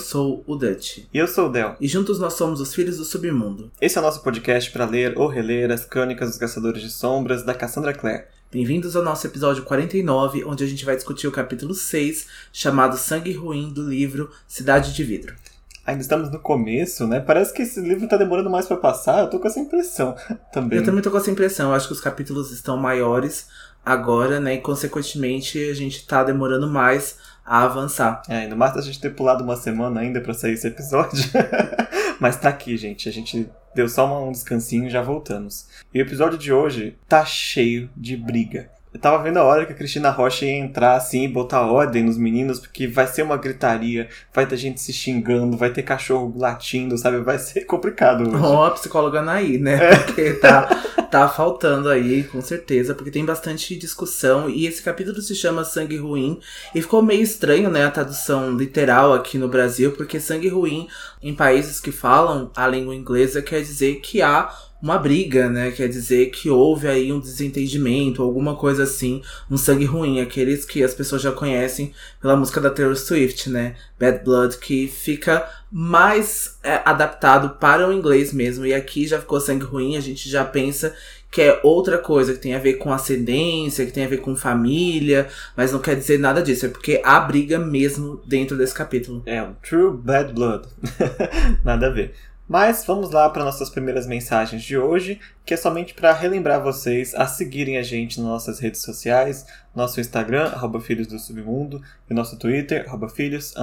sou o Dutch. E eu sou o Del. E juntos nós somos os Filhos do Submundo. Esse é o nosso podcast para ler ou reler as crônicas dos Caçadores de Sombras da Cassandra Clare. Bem-vindos ao nosso episódio 49, onde a gente vai discutir o capítulo 6, chamado Sangue Ruim, do livro Cidade de Vidro. Ainda estamos no começo, né? Parece que esse livro tá demorando mais para passar. Eu tô com essa impressão também. Eu também tô com essa impressão. Eu acho que os capítulos estão maiores agora, né? E consequentemente a gente tá demorando mais a avançar. É, ainda mais a gente ter pulado uma semana ainda para sair esse episódio. Mas tá aqui, gente. A gente deu só um descansinho e já voltamos. E o episódio de hoje tá cheio de briga. Eu tava vendo a hora que a Cristina Rocha ia entrar assim e botar ordem nos meninos, porque vai ser uma gritaria, vai ter gente se xingando, vai ter cachorro latindo, sabe? Vai ser complicado hoje. Ó, a psicóloga Naí, né? É. Porque tá, tá faltando aí, com certeza, porque tem bastante discussão. E esse capítulo se chama Sangue Ruim. E ficou meio estranho, né, a tradução literal aqui no Brasil, porque sangue ruim, em países que falam a língua inglesa, quer dizer que há uma briga, né? Quer dizer que houve aí um desentendimento, alguma coisa assim, um sangue ruim, aqueles que as pessoas já conhecem pela música da Taylor Swift, né? Bad Blood, que fica mais é, adaptado para o inglês mesmo. E aqui já ficou sangue ruim, a gente já pensa que é outra coisa, que tem a ver com ascendência, que tem a ver com família, mas não quer dizer nada disso, é porque há briga mesmo dentro desse capítulo. É, um true bad blood. nada a ver. Mas vamos lá para nossas primeiras mensagens de hoje, que é somente para relembrar vocês a seguirem a gente nas nossas redes sociais, nosso Instagram, arroba Filhos do Submundo, e nosso Twitter, arroba Filhos,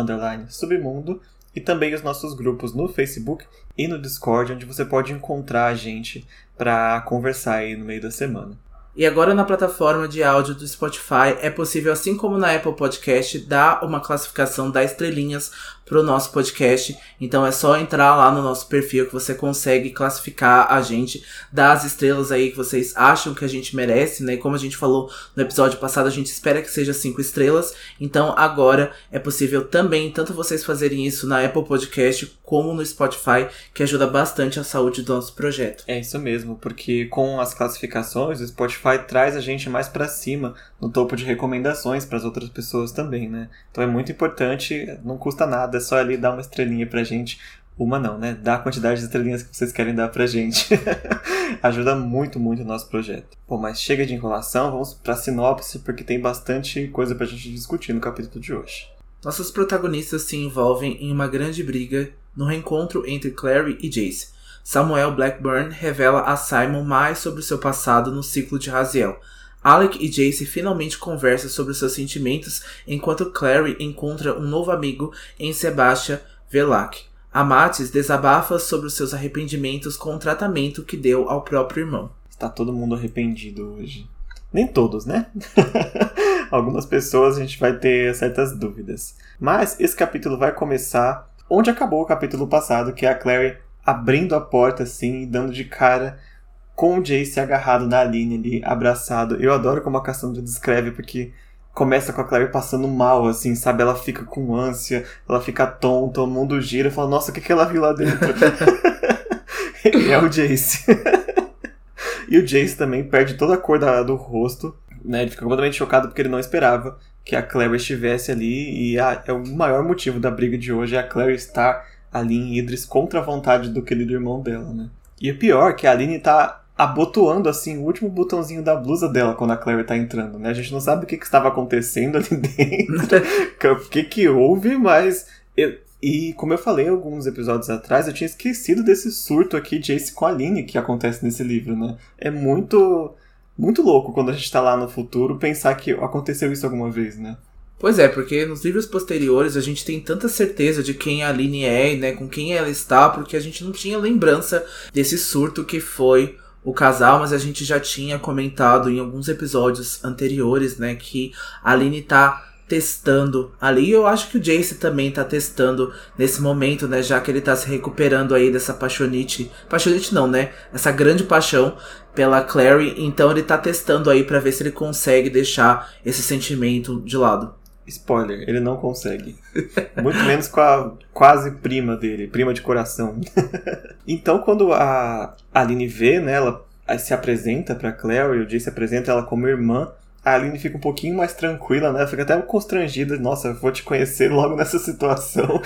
Submundo, e também os nossos grupos no Facebook e no Discord, onde você pode encontrar a gente para conversar aí no meio da semana. E agora na plataforma de áudio do Spotify é possível, assim como na Apple Podcast, dar uma classificação da estrelinhas pro nosso podcast. Então é só entrar lá no nosso perfil que você consegue classificar a gente, dar as estrelas aí que vocês acham que a gente merece, né? Como a gente falou no episódio passado, a gente espera que seja cinco estrelas. Então agora é possível também tanto vocês fazerem isso na Apple Podcast como no Spotify, que ajuda bastante a saúde do nosso projeto. É isso mesmo, porque com as classificações, o Spotify traz a gente mais para cima no topo de recomendações para as outras pessoas também, né? Então é muito importante, não custa nada é só ali dar uma estrelinha pra gente. Uma não, né? Dá a quantidade de estrelinhas que vocês querem dar pra gente. Ajuda muito, muito o nosso projeto. Bom, mas chega de enrolação, vamos pra sinopse, porque tem bastante coisa pra gente discutir no capítulo de hoje. Nossos protagonistas se envolvem em uma grande briga no reencontro entre Clary e Jace. Samuel Blackburn revela a Simon mais sobre o seu passado no ciclo de Raziel, Alec e Jace finalmente conversam sobre seus sentimentos enquanto Clary encontra um novo amigo em Sebastian Velac. Amatis desabafa sobre seus arrependimentos com o tratamento que deu ao próprio irmão. Está todo mundo arrependido hoje. Nem todos, né? Algumas pessoas a gente vai ter certas dúvidas. Mas esse capítulo vai começar onde acabou o capítulo passado, que é a Clary abrindo a porta assim e dando de cara com o Jace agarrado na Aline ali, abraçado. Eu adoro como a Cassandra descreve, porque começa com a Claire passando mal, assim, sabe? Ela fica com ânsia, ela fica tonta, o mundo gira, fala, nossa, o que, que ela viu lá dentro? é o Jace. e o Jace também perde toda a cor da, do rosto, né? Ele fica completamente chocado porque ele não esperava que a Claire estivesse ali, e a, é o maior motivo da briga de hoje é a Claire estar ali em Idris contra a vontade do querido irmão dela, né? E o pior é que a Aline tá abotoando assim o último botãozinho da blusa dela quando a Claire tá entrando, né? A gente não sabe o que, que estava acontecendo ali dentro, o que que houve, mas eu, e como eu falei alguns episódios atrás, eu tinha esquecido desse surto aqui de Ace com a Aline que acontece nesse livro, né? É muito muito louco quando a gente tá lá no futuro pensar que aconteceu isso alguma vez, né? Pois é, porque nos livros posteriores a gente tem tanta certeza de quem a Aline é, né, com quem ela está, porque a gente não tinha lembrança desse surto que foi o casal, mas a gente já tinha comentado em alguns episódios anteriores, né, que a Aline tá testando ali. Eu acho que o Jace também tá testando nesse momento, né? Já que ele tá se recuperando aí dessa paixonite. Paixonite não, né? Essa grande paixão pela Clary. Então ele tá testando aí para ver se ele consegue deixar esse sentimento de lado. Spoiler, ele não consegue. Muito menos com a quase prima dele, prima de coração. então, quando a Aline vê, né, ela se apresenta pra Claire e o Jay se apresenta ela como irmã, a Aline fica um pouquinho mais tranquila, né? Fica até constrangida. Nossa, vou te conhecer logo nessa situação.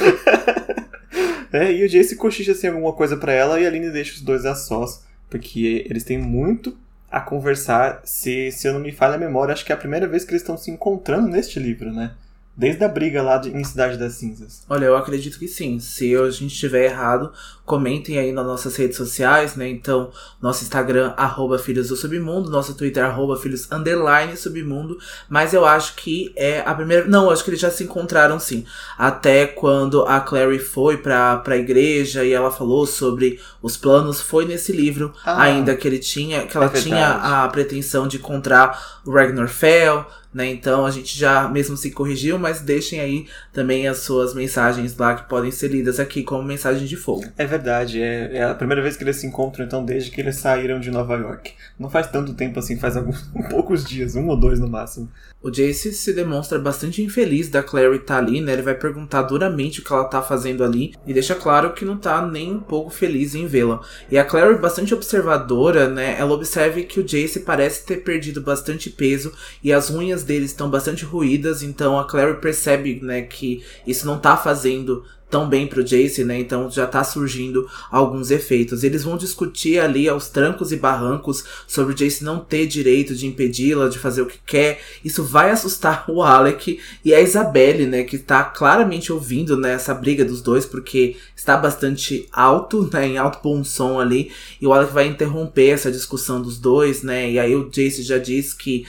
é, e o Jace cochicha assim alguma coisa para ela e a Aline deixa os dois a sós, porque eles têm muito a conversar. Se, se eu não me falha a memória, acho que é a primeira vez que eles estão se encontrando neste livro, né? Desde a briga lá de, em Cidade das Cinzas. Olha, eu acredito que sim. Se a gente estiver errado, comentem aí nas nossas redes sociais, né? Então, nosso Instagram, arroba Filhos do Submundo, nosso Twitter, arroba Filhos Underline Submundo. Mas eu acho que é a primeira. Não, acho que eles já se encontraram sim. Até quando a Clary foi pra, pra igreja e ela falou sobre os planos, foi nesse livro ah, ainda que ele tinha. Que ela é tinha a pretensão de encontrar o Ragnar Fell né? Então a gente já mesmo se corrigiu, mas deixem aí também as suas mensagens lá que podem ser lidas aqui como mensagem de fogo. É verdade, é, é a primeira vez que eles se encontram então desde que eles saíram de Nova York. Não faz tanto tempo assim, faz alguns poucos dias, um ou dois no máximo. O Jace se demonstra bastante infeliz da Clary estar tá ali, né? Ele vai perguntar duramente o que ela tá fazendo ali e deixa claro que não tá nem um pouco feliz em vê-la. E a Clary, bastante observadora, né? Ela observa que o Jace parece ter perdido bastante peso e as unhas deles estão bastante ruídas, então a Clary percebe, né, que isso não tá fazendo tão bem pro Jace, né? Então já tá surgindo alguns efeitos. Eles vão discutir ali aos trancos e barrancos sobre o Jace não ter direito de impedi-la de fazer o que quer. Isso vai assustar o Alec e a Isabelle, né? Que tá claramente ouvindo né, essa briga dos dois, porque está bastante alto, né? Em alto bom som ali. E o Alec vai interromper essa discussão dos dois, né? E aí o Jace já diz que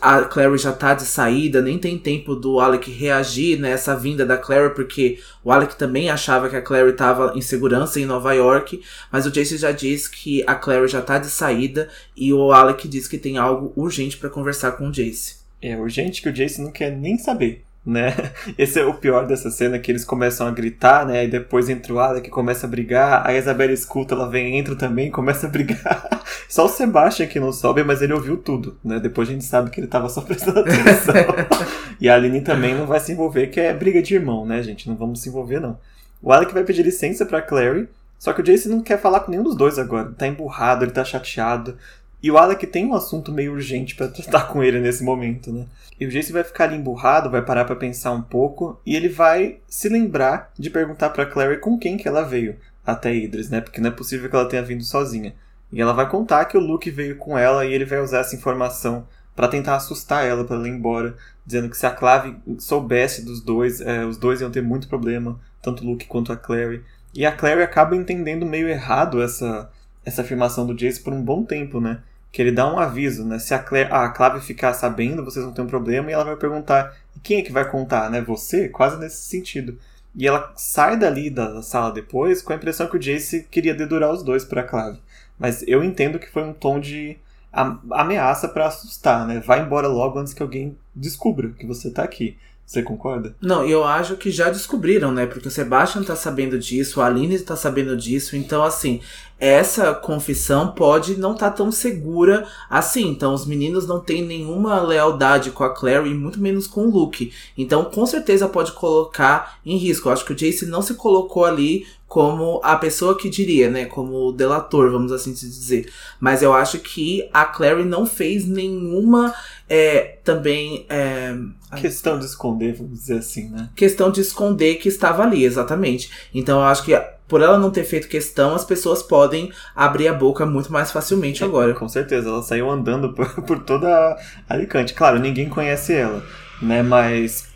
a Clary já tá de saída, nem tem tempo do Alec reagir nessa vinda da Clary, porque o Alec também achava que a Clary tava em segurança em Nova York, mas o Jace já diz que a Clary já tá de saída e o Alec diz que tem algo urgente para conversar com o Jace. É urgente que o Jace não quer nem saber né? Esse é o pior dessa cena, que eles começam a gritar, né? E depois entra o Alec começa a brigar, a Isabela escuta, ela vem, entra também, começa a brigar. Só o Sebastian que não sobe, mas ele ouviu tudo, né? Depois a gente sabe que ele tava só prestando atenção. e a Aline também não vai se envolver, que é briga de irmão, né, gente? Não vamos se envolver, não. O Alec vai pedir licença pra Clary, só que o Jace não quer falar com nenhum dos dois agora. Ele tá emburrado, ele tá chateado. E o Alec tem um assunto meio urgente para tratar com ele nesse momento, né? E o Jace vai ficar ali emburrado, vai parar para pensar um pouco e ele vai se lembrar de perguntar para Clary com quem que ela veio até Idris, né? Porque não é possível que ela tenha vindo sozinha. E ela vai contar que o Luke veio com ela e ele vai usar essa informação para tentar assustar ela para ela ir embora, dizendo que se a Clave soubesse dos dois, é, os dois iam ter muito problema, tanto o Luke quanto a Clary. E a Clary acaba entendendo meio errado essa essa afirmação do Jace por um bom tempo, né? Que ele dá um aviso, né? Se a, Claire, a Clave ficar sabendo, vocês vão ter um problema, e ela vai perguntar: quem é que vai contar, né? Você? Quase nesse sentido. E ela sai dali da sala depois com a impressão que o Jace queria dedurar os dois para a Clave. Mas eu entendo que foi um tom de ameaça para assustar, né? Vai embora logo antes que alguém descubra que você tá aqui. Você concorda? Não, eu acho que já descobriram, né? Porque o Sebastian tá sabendo disso, a Aline tá sabendo disso, então assim, essa confissão pode não estar tá tão segura assim. Então, os meninos não têm nenhuma lealdade com a Clary, muito menos com o Luke. Então, com certeza pode colocar em risco. Eu acho que o Jace não se colocou ali como a pessoa que diria, né? Como o delator, vamos assim dizer. Mas eu acho que a Clary não fez nenhuma é, também. É, questão de esconder, vamos dizer assim, né? Questão de esconder que estava ali, exatamente. Então eu acho que por ela não ter feito questão, as pessoas podem abrir a boca muito mais facilmente agora. Com certeza, ela saiu andando por, por toda Alicante. Claro, ninguém conhece ela, né? Mas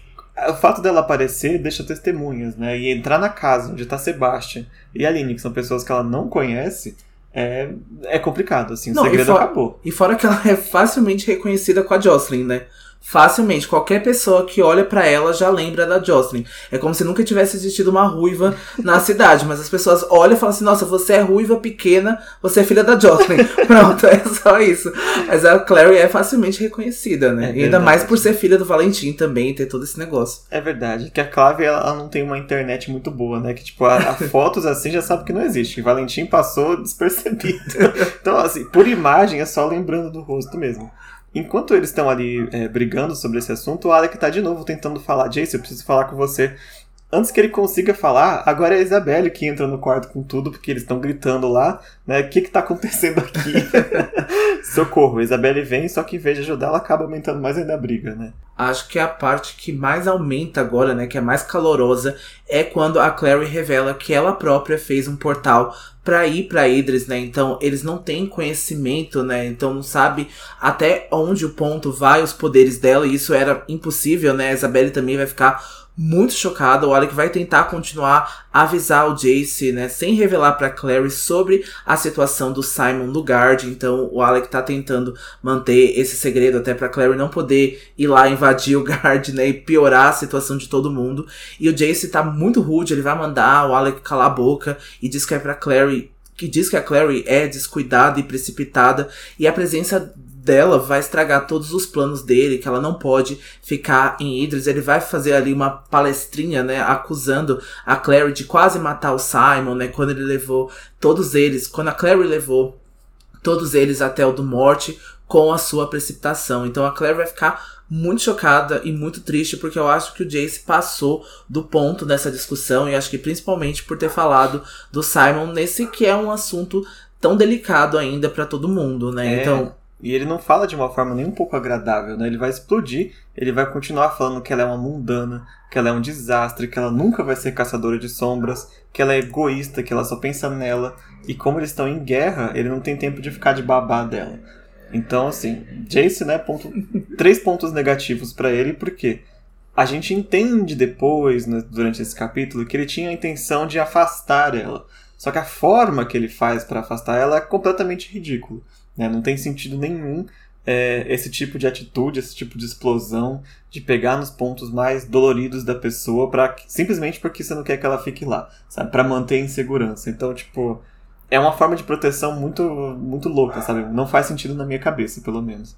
o fato dela aparecer deixa testemunhas, né? E entrar na casa onde tá Sebastian e Aline, que são pessoas que ela não conhece, é, é complicado, assim, o não, segredo for, acabou. E fora que ela é facilmente reconhecida com a Jocelyn, né? Facilmente, qualquer pessoa que olha para ela já lembra da Jocelyn. É como se nunca tivesse existido uma ruiva na cidade, mas as pessoas olham e falam assim: nossa, você é ruiva pequena, você é filha da Jocelyn. Pronto, é só isso. Mas a Clary é facilmente reconhecida, né? É e ainda mais por ser filha do Valentim também, ter todo esse negócio. É verdade, que a Clave ela não tem uma internet muito boa, né? Que tipo, a, a fotos assim já sabe que não existe. O Valentim passou despercebido. Então, assim, por imagem é só lembrando do rosto mesmo. Enquanto eles estão ali é, brigando sobre esse assunto, o Alec tá de novo tentando falar, Jace, eu preciso falar com você. Antes que ele consiga falar, agora é a Isabelle que entra no quarto com tudo, porque eles estão gritando lá, né? O que que tá acontecendo aqui? Socorro, a Isabelle vem, só que em vez de ajudar, ela acaba aumentando mais ainda a briga, né? Acho que a parte que mais aumenta agora, né, que é mais calorosa, é quando a Clary revela que ela própria fez um portal para ir para Idris, né? Então eles não têm conhecimento, né? Então não sabe até onde o ponto vai os poderes dela e isso era impossível, né? A Isabelle também vai ficar muito chocada. O Alec vai tentar continuar a avisar o Jace, né, sem revelar para Clary sobre a situação do Simon no guard. Então o Alec tá tentando manter esse segredo até para Clary não poder ir lá invadir o guard, né, e piorar a situação de todo mundo. E o Jace tá muito rude, ele vai mandar o Alec calar a boca e diz que é para Clary que diz que a Clary é descuidada e precipitada e a presença dela vai estragar todos os planos dele, que ela não pode ficar em Idris. Ele vai fazer ali uma palestrinha, né, acusando a Clary de quase matar o Simon, né, quando ele levou todos eles, quando a Clary levou todos eles até o do morte com a sua precipitação. Então a Clary vai ficar muito chocada e muito triste porque eu acho que o Jace passou do ponto nessa discussão e acho que principalmente por ter falado do Simon nesse que é um assunto tão delicado ainda para todo mundo, né? É. Então e ele não fala de uma forma nem um pouco agradável, né? Ele vai explodir, ele vai continuar falando que ela é uma mundana, que ela é um desastre, que ela nunca vai ser caçadora de sombras, que ela é egoísta, que ela só pensa nela. E como eles estão em guerra, ele não tem tempo de ficar de babá dela. Então, assim, Jace, né? Ponto, três pontos negativos para ele, porque a gente entende depois, né, durante esse capítulo, que ele tinha a intenção de afastar ela. Só que a forma que ele faz para afastar ela é completamente ridícula. Né? Não tem sentido nenhum é, esse tipo de atitude, esse tipo de explosão, de pegar nos pontos mais doloridos da pessoa para simplesmente porque você não quer que ela fique lá, sabe? Para manter em segurança. Então, tipo, é uma forma de proteção muito muito louca, sabe? Não faz sentido na minha cabeça, pelo menos.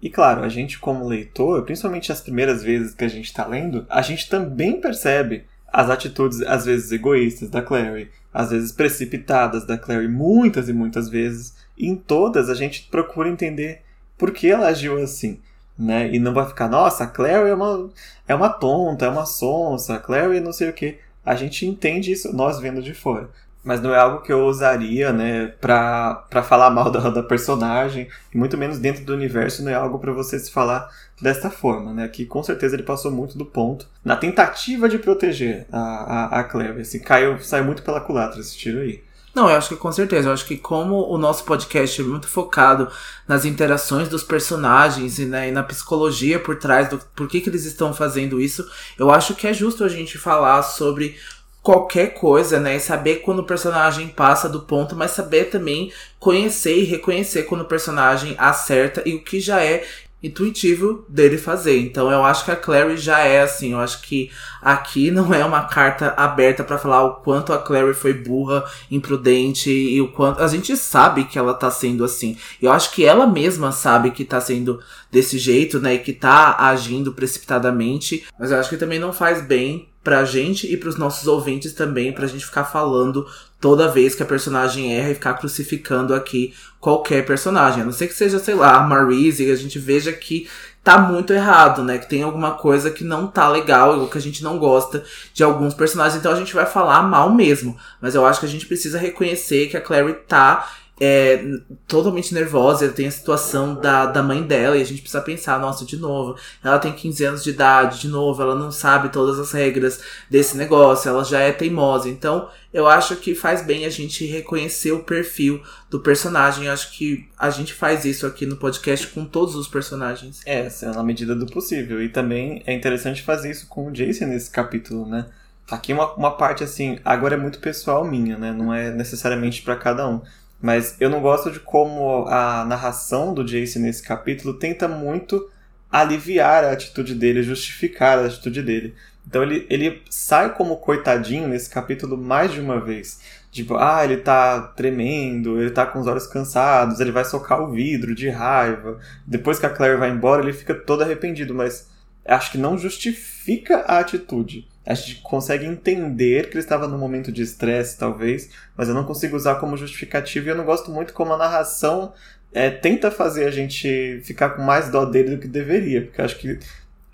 E claro, a gente como leitor, principalmente as primeiras vezes que a gente está lendo, a gente também percebe as atitudes às vezes egoístas da Clary, às vezes precipitadas da Clary, muitas e muitas vezes em todas a gente procura entender por que ela agiu assim. Né? E não vai ficar, nossa, a Clary é uma, é uma tonta, é uma sonsa, a Clary é não sei o que. A gente entende isso, nós vendo de fora. Mas não é algo que eu usaria, né, pra, pra falar mal da, da personagem, e muito menos dentro do universo, não é algo para você se falar desta forma, né? Que com certeza ele passou muito do ponto na tentativa de proteger a, a, a Claire. Assim, caiu, saiu muito pela culatra esse tiro aí. Não, eu acho que com certeza. Eu acho que como o nosso podcast é muito focado nas interações dos personagens e, né, e na psicologia por trás do por que, que eles estão fazendo isso, eu acho que é justo a gente falar sobre qualquer coisa, né? E saber quando o personagem passa do ponto, mas saber também conhecer e reconhecer quando o personagem acerta e o que já é intuitivo dele fazer. Então eu acho que a Clary já é assim, eu acho que aqui não é uma carta aberta para falar o quanto a Clary foi burra, imprudente e o quanto a gente sabe que ela tá sendo assim. Eu acho que ela mesma sabe que tá sendo desse jeito, né, e que tá agindo precipitadamente, mas eu acho que também não faz bem pra gente e pros nossos ouvintes também, pra gente ficar falando toda vez que a personagem erra e ficar crucificando aqui qualquer personagem. A não ser que seja, sei lá, a Marise e a gente veja que tá muito errado, né? Que tem alguma coisa que não tá legal, ou que a gente não gosta de alguns personagens. Então a gente vai falar mal mesmo. Mas eu acho que a gente precisa reconhecer que a Clary tá é totalmente nervosa, tem a situação da, da mãe dela, e a gente precisa pensar, nossa, de novo, ela tem 15 anos de idade, de novo, ela não sabe todas as regras desse negócio, ela já é teimosa. Então, eu acho que faz bem a gente reconhecer o perfil do personagem. Eu acho que a gente faz isso aqui no podcast com todos os personagens. É, na medida do possível. E também é interessante fazer isso com o Jason nesse capítulo, né? Aqui uma, uma parte assim, agora é muito pessoal minha, né? Não é necessariamente para cada um mas eu não gosto de como a narração do Jace nesse capítulo tenta muito aliviar a atitude dele, justificar a atitude dele. Então ele, ele sai como coitadinho nesse capítulo mais de uma vez. Tipo, ah, ele tá tremendo, ele tá com os olhos cansados, ele vai socar o vidro de raiva. Depois que a Claire vai embora, ele fica todo arrependido, mas acho que não justifica a atitude a gente consegue entender que ele estava num momento de estresse, talvez, mas eu não consigo usar como justificativo e eu não gosto muito como a narração é, tenta fazer a gente ficar com mais dó dele do que deveria, porque acho que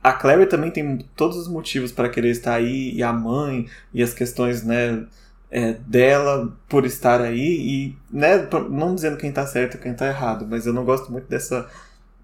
a Clary também tem todos os motivos para querer estar aí, e a mãe, e as questões, né, é, dela por estar aí, e, né, não dizendo quem tá certo e quem tá errado, mas eu não gosto muito dessa,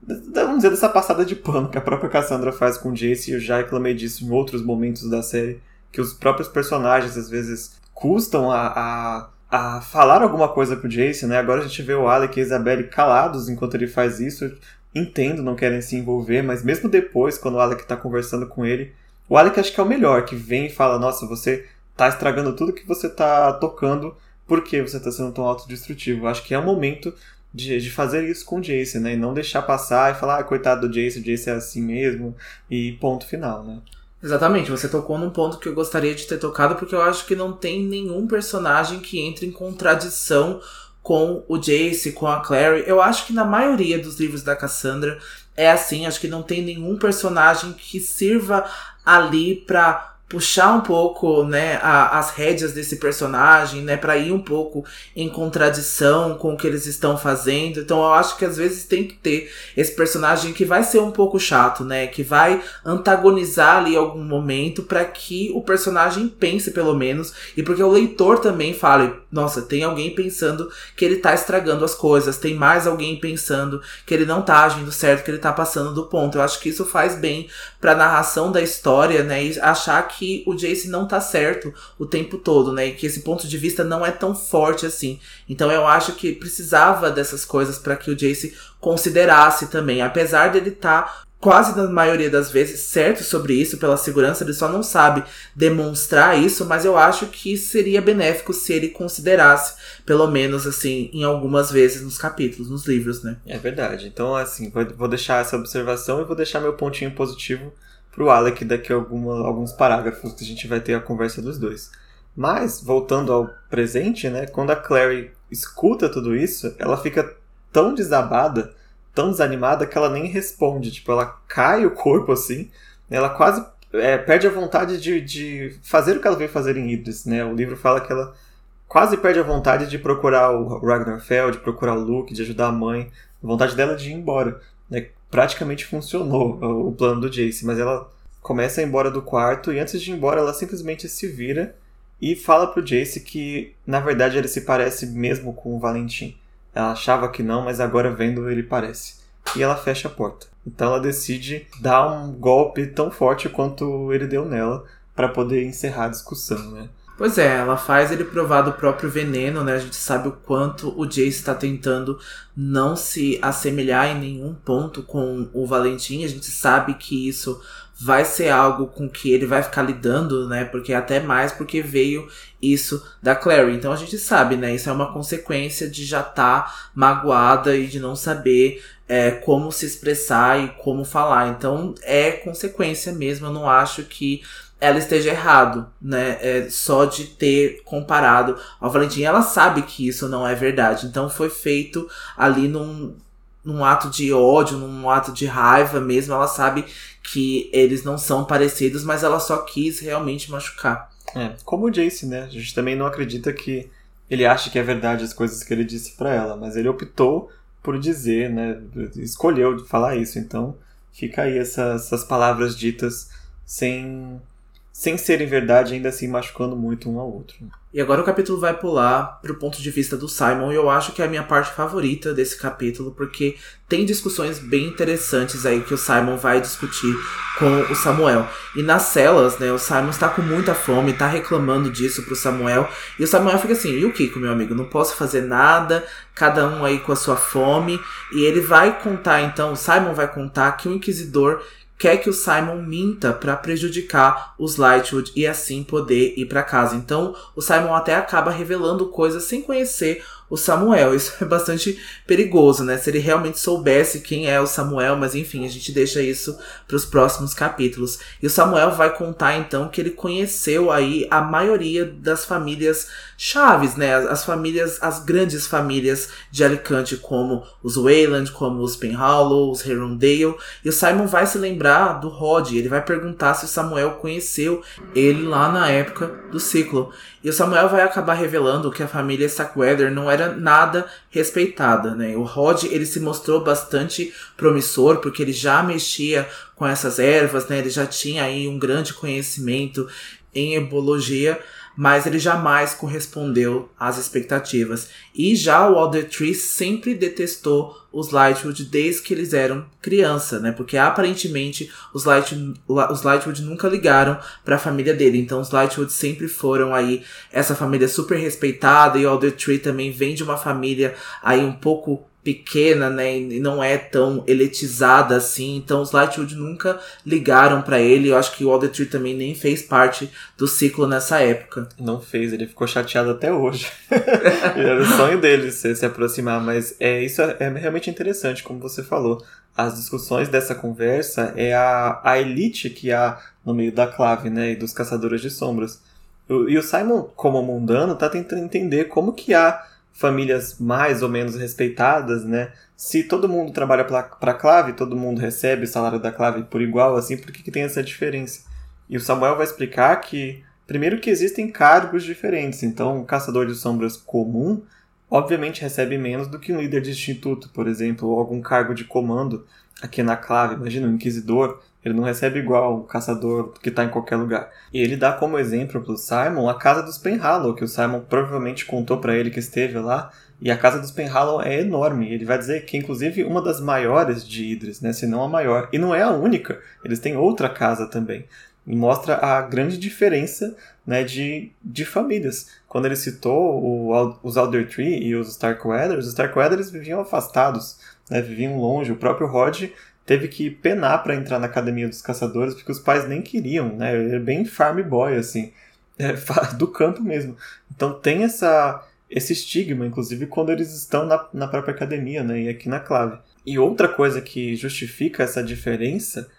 vamos dizer, dessa passada de pano que a própria Cassandra faz com Jace, e eu já reclamei disso em outros momentos da série, que os próprios personagens, às vezes, custam a, a a falar alguma coisa pro Jace, né? Agora a gente vê o Alec e a Isabelle calados enquanto ele faz isso entendo, não querem se envolver, mas mesmo depois, quando o Alec tá conversando com ele, o Alec acho que é o melhor, que vem e fala, nossa, você tá estragando tudo que você tá tocando, por que você tá sendo tão autodestrutivo? Acho que é o momento de, de fazer isso com o Jace, né? E não deixar passar e falar, ah, coitado do Jace, o Jace é assim mesmo, e ponto final, né? Exatamente, você tocou num ponto que eu gostaria de ter tocado, porque eu acho que não tem nenhum personagem que entre em contradição com o Jace, com a Clary. Eu acho que na maioria dos livros da Cassandra é assim. Acho que não tem nenhum personagem que sirva ali pra puxar um pouco, né, a, as rédeas desse personagem, né, para ir um pouco em contradição com o que eles estão fazendo. Então eu acho que às vezes tem que ter esse personagem que vai ser um pouco chato, né, que vai antagonizar ali algum momento para que o personagem pense pelo menos e porque o leitor também fale, nossa, tem alguém pensando que ele tá estragando as coisas, tem mais alguém pensando que ele não tá agindo certo, que ele tá passando do ponto. Eu acho que isso faz bem para narração da história, né, e achar que que o Jace não tá certo o tempo todo, né? E que esse ponto de vista não é tão forte assim. Então eu acho que precisava dessas coisas para que o Jace considerasse também. Apesar dele estar tá quase na maioria das vezes certo sobre isso, pela segurança, ele só não sabe demonstrar isso, mas eu acho que seria benéfico se ele considerasse, pelo menos assim, em algumas vezes nos capítulos, nos livros, né? É verdade. Então, assim, vou deixar essa observação e vou deixar meu pontinho positivo pro Alec daqui a alguma, alguns parágrafos que a gente vai ter a conversa dos dois. Mas, voltando ao presente, né, quando a Clary escuta tudo isso, ela fica tão desabada, tão desanimada, que ela nem responde. Tipo, ela cai o corpo assim, ela quase é, perde a vontade de, de fazer o que ela veio fazer em Idris, né? O livro fala que ela quase perde a vontade de procurar o Ragnar Fell, de procurar o Luke, de ajudar a mãe. A vontade dela de ir embora. Né? praticamente funcionou o plano do Jace, mas ela começa a ir embora do quarto e antes de ir embora ela simplesmente se vira e fala pro Jace que na verdade ele se parece mesmo com o Valentim. Ela achava que não, mas agora vendo ele parece. E ela fecha a porta. Então ela decide dar um golpe tão forte quanto ele deu nela para poder encerrar a discussão, né? Pois é, ela faz ele provar do próprio veneno, né? A gente sabe o quanto o Jace está tentando não se assemelhar em nenhum ponto com o Valentim. A gente sabe que isso vai ser algo com que ele vai ficar lidando, né? Porque até mais porque veio isso da Clary. Então a gente sabe, né? Isso é uma consequência de já estar tá magoada e de não saber é, como se expressar e como falar. Então é consequência mesmo. Eu não acho que ela esteja errado, né? É, só de ter comparado ao Valentim. Ela sabe que isso não é verdade. Então foi feito ali num, num ato de ódio, num ato de raiva mesmo. Ela sabe que eles não são parecidos, mas ela só quis realmente machucar. É, como o Jace, né? A gente também não acredita que ele acha que é verdade as coisas que ele disse para ela, mas ele optou por dizer, né? Escolheu falar isso. Então fica aí essas, essas palavras ditas sem sem serem verdade, ainda assim machucando muito um ao outro. E agora o capítulo vai pular pro ponto de vista do Simon, e eu acho que é a minha parte favorita desse capítulo, porque tem discussões bem interessantes aí que o Simon vai discutir com o Samuel. E nas celas, né, o Simon está com muita fome, tá reclamando disso pro Samuel, e o Samuel fica assim: e o Kiko, meu amigo? Não posso fazer nada, cada um aí com a sua fome. E ele vai contar, então, o Simon vai contar que o Inquisidor quer que o Simon minta para prejudicar os Lightwood e assim poder ir para casa. Então, o Simon até acaba revelando coisas sem conhecer o Samuel. Isso é bastante perigoso, né? Se ele realmente soubesse quem é o Samuel, mas enfim, a gente deixa isso para os próximos capítulos. E o Samuel vai contar então que ele conheceu aí a maioria das famílias chaves, né? As, famílias, as grandes famílias de Alicante, como os Wayland, como os Penhallow, os Herondale. E o Simon vai se lembrar do Rod, ele vai perguntar se o Samuel conheceu ele lá na época do ciclo. E o Samuel vai acabar revelando que a família Starkweather não era nada respeitada, né? O Rod, ele se mostrou bastante promissor, porque ele já mexia com essas ervas, né? Ele já tinha aí um grande conhecimento em ebologia, mas ele jamais correspondeu às expectativas. E já o Alder Tree sempre detestou os Lightwood desde que eles eram criança, né? Porque aparentemente os Lightwood, os Lightwood nunca ligaram para a família dele. Então os Lightwood sempre foram aí essa família super respeitada e o Alder Tree também vem de uma família aí um pouco pequena, né, e não é tão eletizada assim, então os Lightwood nunca ligaram para ele, eu acho que o Alder Tree também nem fez parte do ciclo nessa época. Não fez, ele ficou chateado até hoje. Era o sonho dele se, se aproximar, mas é isso é, é realmente interessante, como você falou. As discussões dessa conversa é a, a elite que há no meio da clave, né, e dos caçadores de sombras. E o Simon, como mundano, tá tentando entender como que há famílias mais ou menos respeitadas, né? Se todo mundo trabalha para clave, todo mundo recebe o salário da clave por igual, assim, por que, que tem essa diferença? E o Samuel vai explicar que, primeiro, que existem cargos diferentes. Então, um caçador de sombras comum, obviamente, recebe menos do que um líder de instituto, por exemplo, ou algum cargo de comando aqui na clave. Imagina, um inquisidor ele não recebe igual o caçador que está em qualquer lugar. E ele dá como exemplo para o Simon a casa dos Penhallow, que o Simon provavelmente contou para ele que esteve lá. E a casa dos Penhallow é enorme. Ele vai dizer que é inclusive uma das maiores de Idris, né, se não a maior. E não é a única. Eles têm outra casa também. E mostra a grande diferença né, de, de famílias. Quando ele citou o, os Alder Tree e os Starkweather, os Starkweathers viviam afastados, né, viviam longe. O próprio Rod teve que penar para entrar na academia dos caçadores porque os pais nem queriam, né? Ele é bem farm boy assim, é, do campo mesmo. Então tem essa esse estigma, inclusive quando eles estão na, na própria academia, né? E aqui na clave. E outra coisa que justifica essa diferença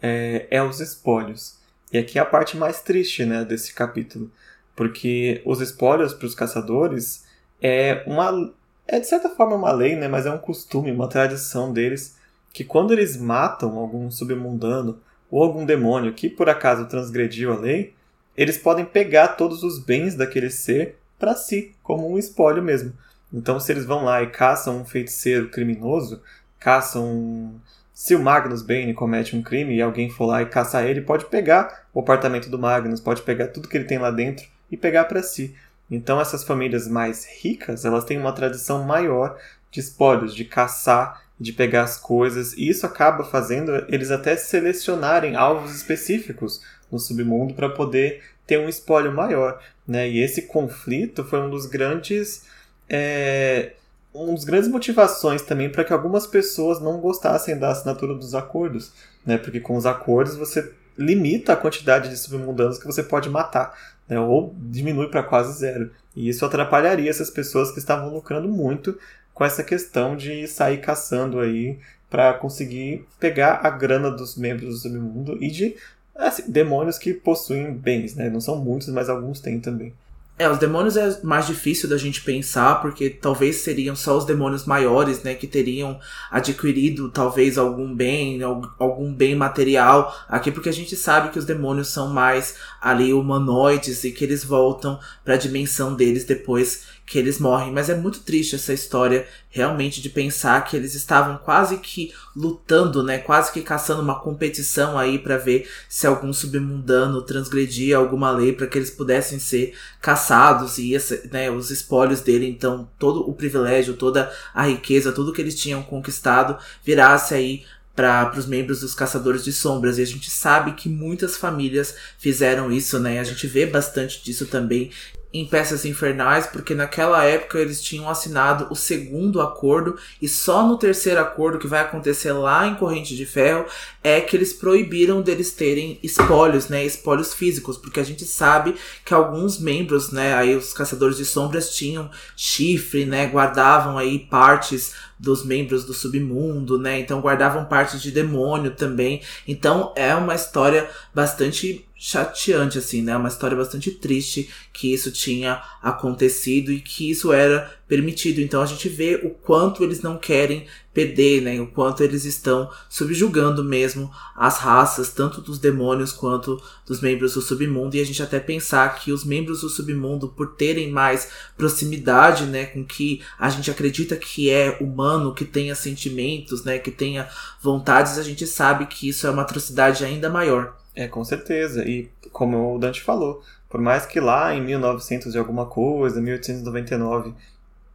é, é os espólios. E aqui é a parte mais triste, né, desse capítulo, porque os espólios para os caçadores é uma é de certa forma uma lei, né, mas é um costume, uma tradição deles que quando eles matam algum submundano ou algum demônio que por acaso transgrediu a lei, eles podem pegar todos os bens daquele ser para si, como um espólio mesmo. Então, se eles vão lá e caçam um feiticeiro criminoso, caçam. Se o Magnus Bane comete um crime e alguém for lá e caçar ele, pode pegar o apartamento do Magnus, pode pegar tudo que ele tem lá dentro e pegar para si. Então, essas famílias mais ricas, elas têm uma tradição maior de espólios, de caçar de pegar as coisas, e isso acaba fazendo eles até selecionarem alvos específicos no submundo para poder ter um espólio maior, né? E esse conflito foi um dos grandes é, um dos grandes motivações também para que algumas pessoas não gostassem da assinatura dos acordos, né? Porque com os acordos você limita a quantidade de submundanos que você pode matar, né? Ou diminui para quase zero. E isso atrapalharia essas pessoas que estavam lucrando muito com essa questão de sair caçando aí para conseguir pegar a grana dos membros do submundo e de assim, demônios que possuem bens, né? Não são muitos, mas alguns têm também. É, os demônios é mais difícil da gente pensar, porque talvez seriam só os demônios maiores, né, que teriam adquirido talvez algum bem, algum bem material aqui, porque a gente sabe que os demônios são mais ali humanoides e que eles voltam para a dimensão deles depois que eles morrem. Mas é muito triste essa história, realmente, de pensar que eles estavam quase que lutando, né? Quase que caçando uma competição aí para ver se algum submundano transgredia alguma lei para que eles pudessem ser caçados e esse, né, os espólios dele, então, todo o privilégio, toda a riqueza, tudo que eles tinham conquistado virasse aí para os membros dos Caçadores de Sombras. E a gente sabe que muitas famílias fizeram isso, né? A gente vê bastante disso também em Peças Infernais, porque naquela época eles tinham assinado o segundo acordo e só no terceiro acordo que vai acontecer lá em Corrente de Ferro é que eles proibiram deles terem espólios, né, espólios físicos, porque a gente sabe que alguns membros, né, aí os Caçadores de Sombras tinham chifre, né, guardavam aí partes dos membros do submundo, né? Então guardavam partes de demônio também. Então é uma história bastante chateante, assim, né? Uma história bastante triste que isso tinha acontecido e que isso era permitido. Então a gente vê o quanto eles não querem perder, né? O quanto eles estão subjugando mesmo as raças, tanto dos demônios quanto dos membros do submundo. E a gente até pensar que os membros do submundo, por terem mais proximidade, né, com que a gente acredita que é humano, que tenha sentimentos, né, que tenha vontades, a gente sabe que isso é uma atrocidade ainda maior. É, com certeza. E como o Dante falou, por mais que lá em 1900 e alguma coisa, 1899,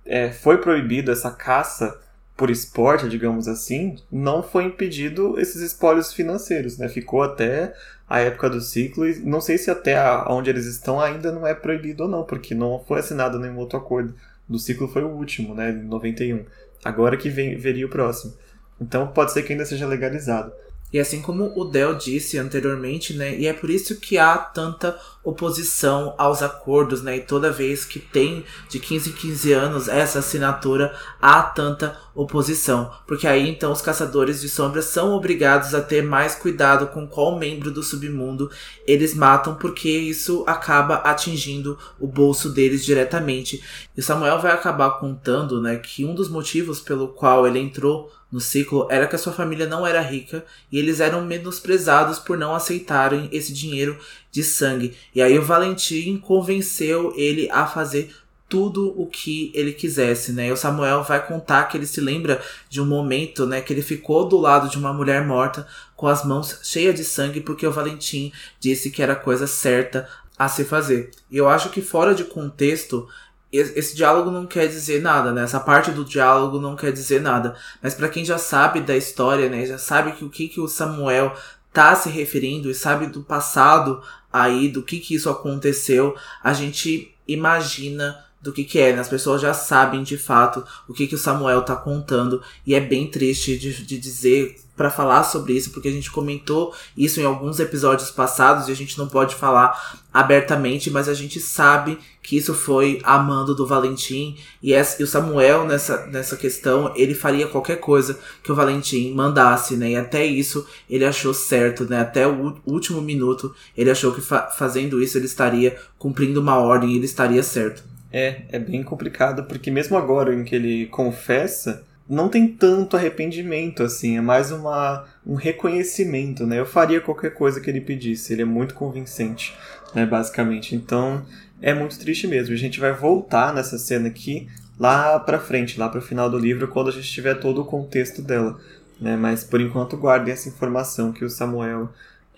é, foi proibido essa caça por esporte, digamos assim, não foi impedido esses espólios financeiros, né? Ficou até a época do ciclo e não sei se até a, onde eles estão ainda não é proibido ou não, porque não foi assinado nenhum outro acordo. Do ciclo foi o último, né, em 91. Agora que vem, veria o próximo. Então pode ser que ainda seja legalizado. E assim como o Del disse anteriormente, né, e é por isso que há tanta oposição aos acordos, né, e toda vez que tem de 15 em 15 anos essa assinatura, há tanta oposição, porque aí então os caçadores de sombras são obrigados a ter mais cuidado com qual membro do submundo eles matam, porque isso acaba atingindo o bolso deles diretamente. E Samuel vai acabar contando, né, que um dos motivos pelo qual ele entrou no ciclo era que a sua família não era rica e eles eram menosprezados por não aceitarem esse dinheiro de sangue. E aí o Valentim convenceu ele a fazer tudo o que ele quisesse, né? E o Samuel vai contar que ele se lembra de um momento, né, que ele ficou do lado de uma mulher morta com as mãos cheias de sangue porque o Valentim disse que era a coisa certa a se fazer. E eu acho que fora de contexto, esse diálogo não quer dizer nada, né? Essa parte do diálogo não quer dizer nada. Mas para quem já sabe da história, né? Já sabe que o que, que o Samuel tá se referindo e sabe do passado aí, do que que isso aconteceu, a gente imagina do que que é, né? As pessoas já sabem de fato o que que o Samuel tá contando e é bem triste de, de dizer para falar sobre isso, porque a gente comentou isso em alguns episódios passados e a gente não pode falar abertamente, mas a gente sabe que isso foi a mando do Valentim e, essa, e o Samuel nessa, nessa questão, ele faria qualquer coisa que o Valentim mandasse, né? E até isso ele achou certo, né? Até o último minuto ele achou que fa fazendo isso ele estaria cumprindo uma ordem ele estaria certo. É, é bem complicado, porque mesmo agora em que ele confessa, não tem tanto arrependimento, assim, é mais uma, um reconhecimento, né? Eu faria qualquer coisa que ele pedisse, ele é muito convincente, né, basicamente. Então, é muito triste mesmo. A gente vai voltar nessa cena aqui lá pra frente, lá pro final do livro, quando a gente tiver todo o contexto dela, né? Mas, por enquanto, guardem essa informação que o Samuel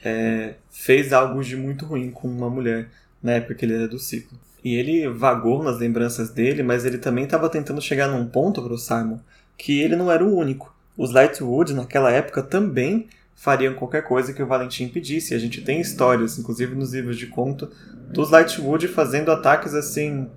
é, fez algo de muito ruim com uma mulher na época que ele era do ciclo. E ele vagou nas lembranças dele, mas ele também estava tentando chegar num ponto pro Simon que ele não era o único. Os Lightwood, naquela época, também fariam qualquer coisa que o Valentim pedisse. A gente tem histórias, inclusive nos livros de conto, dos Lightwood fazendo ataques assim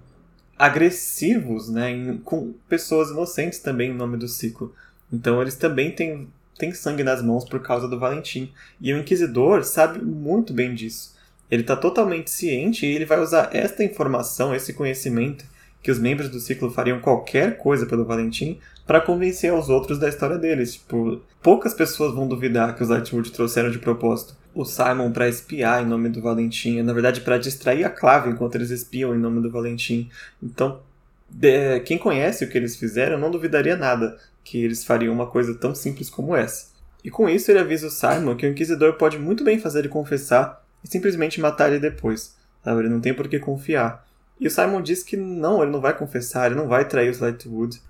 agressivos, né, em, com pessoas inocentes também em nome do ciclo. Então eles também têm, têm sangue nas mãos por causa do Valentim. E o Inquisidor sabe muito bem disso. Ele está totalmente ciente e ele vai usar esta informação, esse conhecimento, que os membros do ciclo fariam qualquer coisa pelo Valentim, para convencer os outros da história deles. Tipo, poucas pessoas vão duvidar que os Lightwood trouxeram de propósito o Simon para espiar em nome do Valentim, na verdade para distrair a Clave enquanto eles espiam em nome do Valentim. Então, de, quem conhece o que eles fizeram não duvidaria nada que eles fariam uma coisa tão simples como essa. E com isso ele avisa o Simon que o Inquisidor pode muito bem fazer ele confessar e simplesmente matar ele depois. Sabe? Ele não tem por que confiar. E o Simon diz que não, ele não vai confessar, ele não vai trair os Lightwood.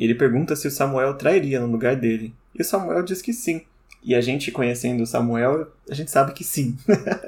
Ele pergunta se o Samuel trairia no lugar dele. E o Samuel diz que sim. E a gente, conhecendo o Samuel, a gente sabe que sim.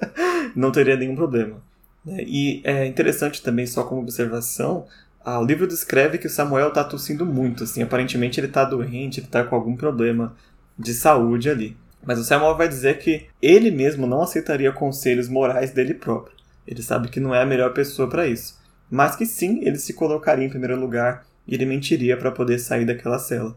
não teria nenhum problema. Né? E é interessante também, só como observação, ah, o livro descreve que o Samuel está tossindo muito. Assim, aparentemente ele está doente, ele está com algum problema de saúde ali. Mas o Samuel vai dizer que ele mesmo não aceitaria conselhos morais dele próprio. Ele sabe que não é a melhor pessoa para isso. Mas que sim, ele se colocaria em primeiro lugar e ele mentiria para poder sair daquela cela.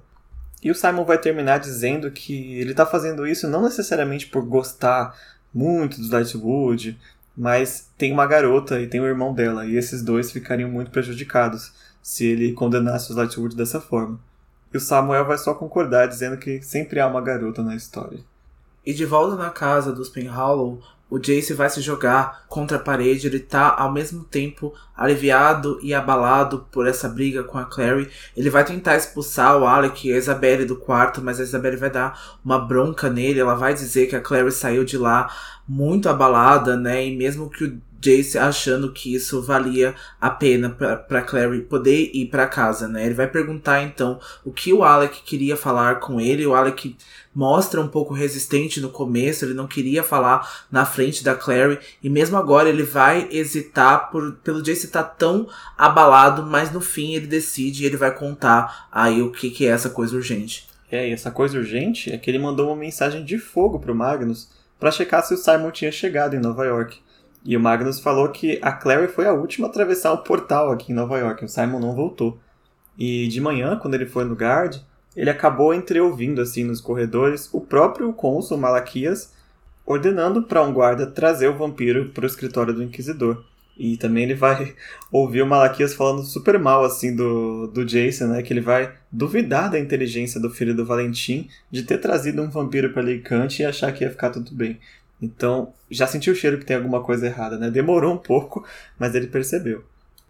E o Simon vai terminar dizendo que ele está fazendo isso não necessariamente por gostar muito dos Lightwood, mas tem uma garota e tem o irmão dela, e esses dois ficariam muito prejudicados se ele condenasse os Lightwood dessa forma. E o Samuel vai só concordar, dizendo que sempre há uma garota na história. E de volta na casa dos Penhallow, o Jace vai se jogar contra a parede, ele tá ao mesmo tempo aliviado e abalado por essa briga com a Clary. Ele vai tentar expulsar o Alec e a Isabelle do quarto, mas a Isabelle vai dar uma bronca nele, ela vai dizer que a Clary saiu de lá muito abalada, né? E mesmo que o Jace achando que isso valia a pena para Clary poder ir para casa, né? Ele vai perguntar então o que o Alec queria falar com ele. O Alec mostra um pouco resistente no começo, ele não queria falar na frente da Clary e mesmo agora ele vai hesitar por pelo Jace estar tá tão abalado, mas no fim ele decide e ele vai contar aí o que que é essa coisa urgente. É, e essa coisa urgente é que ele mandou uma mensagem de fogo pro Magnus para checar se o Simon tinha chegado em Nova York. E o Magnus falou que a Clary foi a última a atravessar o portal aqui em Nova York. O Simon não voltou. E de manhã, quando ele foi no guard, ele acabou entreouvindo assim nos corredores o próprio cônsul Malaquias ordenando para um guarda trazer o vampiro para o escritório do inquisidor. E também ele vai ouvir o Malaquias falando super mal assim do, do Jason, né? Que ele vai duvidar da inteligência do filho do Valentim de ter trazido um vampiro para Alicante e achar que ia ficar tudo bem. Então, já sentiu o cheiro que tem alguma coisa errada, né? Demorou um pouco, mas ele percebeu.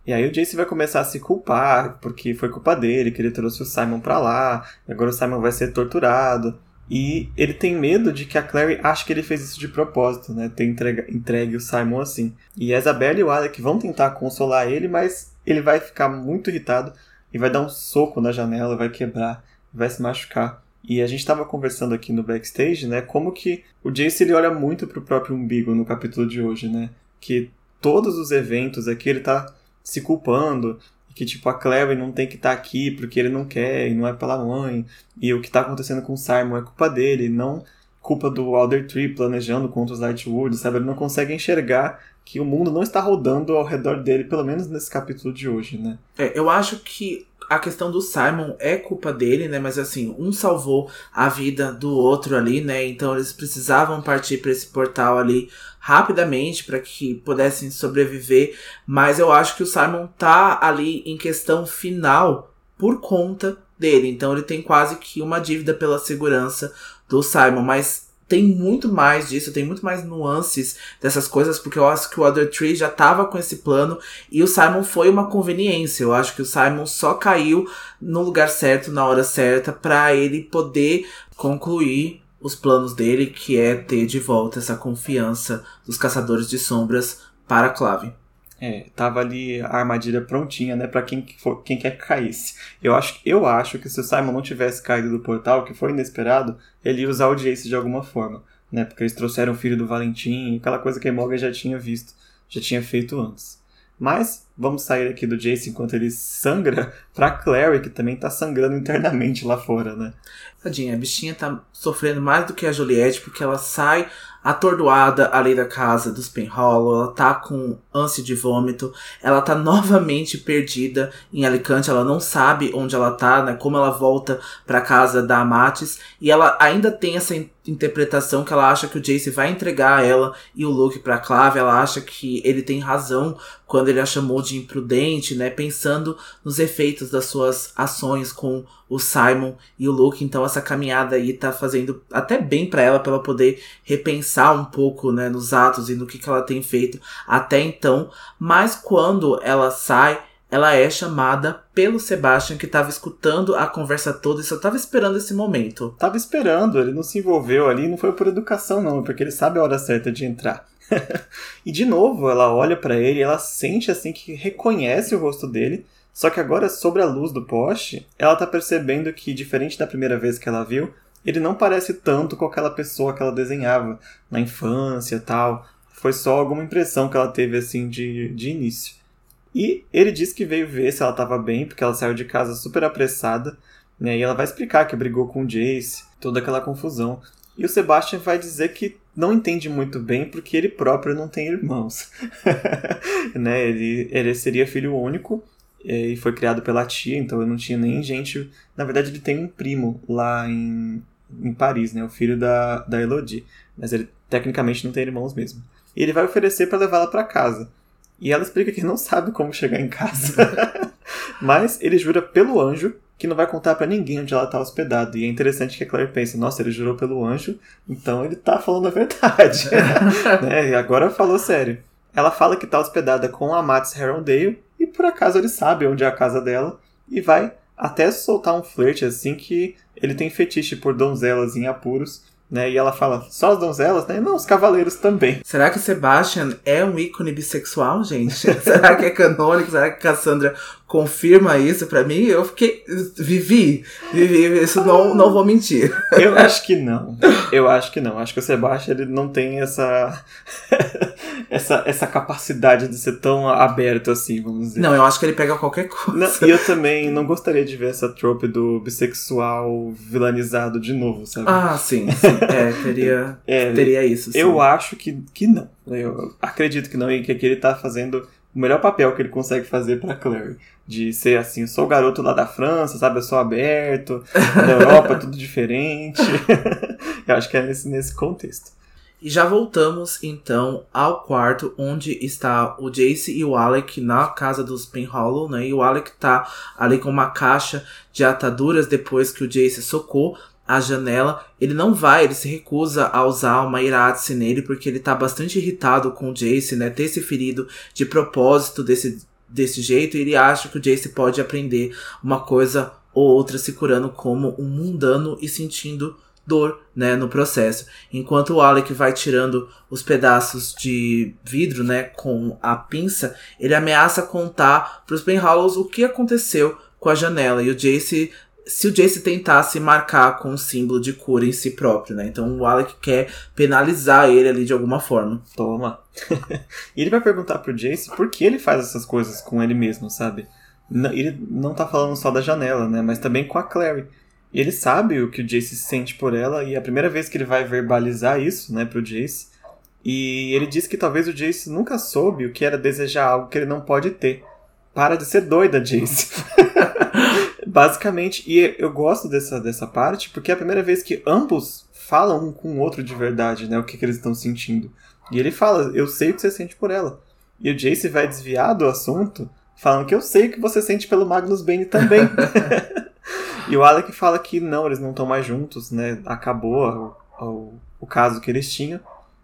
E aí o Jace vai começar a se culpar, porque foi culpa dele, que ele trouxe o Simon pra lá, agora o Simon vai ser torturado. E ele tem medo de que a Clary ache que ele fez isso de propósito, né? Ter entregue, entregue o Simon assim. E a Isabelle e o Alec vão tentar consolar ele, mas ele vai ficar muito irritado e vai dar um soco na janela, vai quebrar, vai se machucar. E a gente estava conversando aqui no backstage, né, como que o Jace ele olha muito pro próprio umbigo no capítulo de hoje, né? Que todos os eventos aqui ele tá se culpando, que tipo a Clary não tem que estar tá aqui porque ele não quer e não é pela mãe, e o que está acontecendo com o Simon é culpa dele, não culpa do Alder Tree planejando contra os Lightwood, sabe? Ele não consegue enxergar que o mundo não está rodando ao redor dele, pelo menos nesse capítulo de hoje, né? É, eu acho que a questão do Simon é culpa dele, né? Mas assim, um salvou a vida do outro ali, né? Então eles precisavam partir para esse portal ali rapidamente para que pudessem sobreviver. Mas eu acho que o Simon tá ali em questão final por conta dele. Então ele tem quase que uma dívida pela segurança do Simon. Mas tem muito mais disso, tem muito mais nuances dessas coisas, porque eu acho que o Other Tree já tava com esse plano e o Simon foi uma conveniência. Eu acho que o Simon só caiu no lugar certo, na hora certa, para ele poder concluir os planos dele, que é ter de volta essa confiança dos caçadores de sombras para Clave. É, tava ali a armadilha prontinha, né, para quem for, quem quer que caísse. Eu acho, eu acho que se o Simon não tivesse caído do portal, que foi inesperado, ele ia usar o Jace de alguma forma, né, porque eles trouxeram o filho do Valentim, aquela coisa que a Morgan já tinha visto, já tinha feito antes. Mas vamos sair aqui do Jace enquanto ele sangra pra Clary, que também tá sangrando internamente lá fora, né? Tadinha, a bichinha tá sofrendo mais do que a Juliette, porque ela sai atordoada ali da casa dos Penhollow, ela tá com ânsia de vômito, ela tá novamente perdida em Alicante, ela não sabe onde ela tá, né, como ela volta para casa da Amatis, e ela ainda tem essa interpretação que ela acha que o Jace vai entregar ela e o Luke para Clave, ela acha que ele tem razão quando ele a chamou de imprudente, né, pensando nos efeitos das suas ações com o Simon e o Luke, então essa caminhada aí tá fazendo até bem para ela, para ela poder repensar um pouco, né, nos atos e no que, que ela tem feito até então, mas quando ela sai, ela é chamada pelo Sebastian, que estava escutando a conversa toda e só estava esperando esse momento. Tava esperando, ele não se envolveu ali, não foi por educação não, porque ele sabe a hora certa de entrar. e de novo, ela olha para ele, ela sente assim que reconhece o rosto dele, só que agora sobre a luz do poste, ela tá percebendo que diferente da primeira vez que ela viu, ele não parece tanto com aquela pessoa que ela desenhava na infância, tal. Foi só alguma impressão que ela teve assim de, de início. E ele disse que veio ver se ela estava bem, porque ela saiu de casa super apressada, né? E ela vai explicar que brigou com o Jace, toda aquela confusão. E o Sebastian vai dizer que não entende muito bem porque ele próprio não tem irmãos. né? ele, ele seria filho único eh, e foi criado pela tia, então ele não tinha nem gente. Na verdade, ele tem um primo lá em, em Paris, né? O filho da, da Elodie. Mas ele tecnicamente não tem irmãos mesmo. E ele vai oferecer para levá-la para casa. E ela explica que não sabe como chegar em casa. Mas ele jura pelo anjo que não vai contar para ninguém onde ela tá hospedada. E é interessante que a Claire pensa, nossa, ele jurou pelo anjo, então ele tá falando a verdade. né? E agora falou sério. Ela fala que tá hospedada com a Max Herondale e por acaso ele sabe onde é a casa dela e vai até soltar um flerte assim que ele tem fetiche por donzelas em apuros né? E ela fala, só as donzelas, né? Não, os cavaleiros também. Será que Sebastian é um ícone bissexual, gente? Será que é canônico? Será que Cassandra confirma isso para mim? Eu fiquei. Vivi, vivi, isso não, não vou mentir. Eu acho que não. Eu acho que não. Acho que o Sebastian ele não tem essa. essa, essa capacidade de ser tão aberto assim, vamos dizer. Não, eu acho que ele pega qualquer coisa. Não, e eu também não gostaria de ver essa trope do bissexual vilanizado de novo, sabe? Ah, sim, sim. É, teria, é, teria isso. Sim. Eu acho que, que não. Eu acredito que não, e que aqui ele tá fazendo o melhor papel que ele consegue fazer para Clary. De ser assim, eu sou o garoto lá da França, sabe? Eu sou aberto, na Europa tudo diferente. eu acho que é nesse, nesse contexto. E já voltamos então ao quarto onde está o Jace e o Alec na casa dos Penhollow, né? E o Alec tá ali com uma caixa de ataduras depois que o Jace socou a janela. Ele não vai, ele se recusa a usar uma Iratse nele porque ele tá bastante irritado com o Jace, né? Ter se ferido de propósito desse, desse jeito. E ele acha que o Jace pode aprender uma coisa ou outra se curando como um mundano e sentindo dor, né, no processo. Enquanto o Alec vai tirando os pedaços de vidro, né, com a pinça, ele ameaça contar para os Penhallows o que aconteceu com a janela. E o Jace, se o Jace tentasse marcar com um símbolo de cura em si próprio, né? Então o Alec quer penalizar ele ali de alguma forma. Toma. e ele vai perguntar pro Jace por que ele faz essas coisas com ele mesmo, sabe? Ele não tá falando só da janela, né? Mas também com a Clary. Ele sabe o que o Jace sente por ela, e é a primeira vez que ele vai verbalizar isso, né, pro Jace. E ele diz que talvez o Jace nunca soube o que era desejar algo que ele não pode ter. Para de ser doida, Jace. Basicamente, e eu gosto dessa, dessa parte porque é a primeira vez que ambos falam um com o outro de verdade, né, o que, que eles estão sentindo. E ele fala, eu sei o que você sente por ela. E o Jace vai desviar do assunto, falando que eu sei o que você sente pelo Magnus Bane também. E o Alec fala que não, eles não estão mais juntos, né? Acabou o, o, o, caso que eles tinham.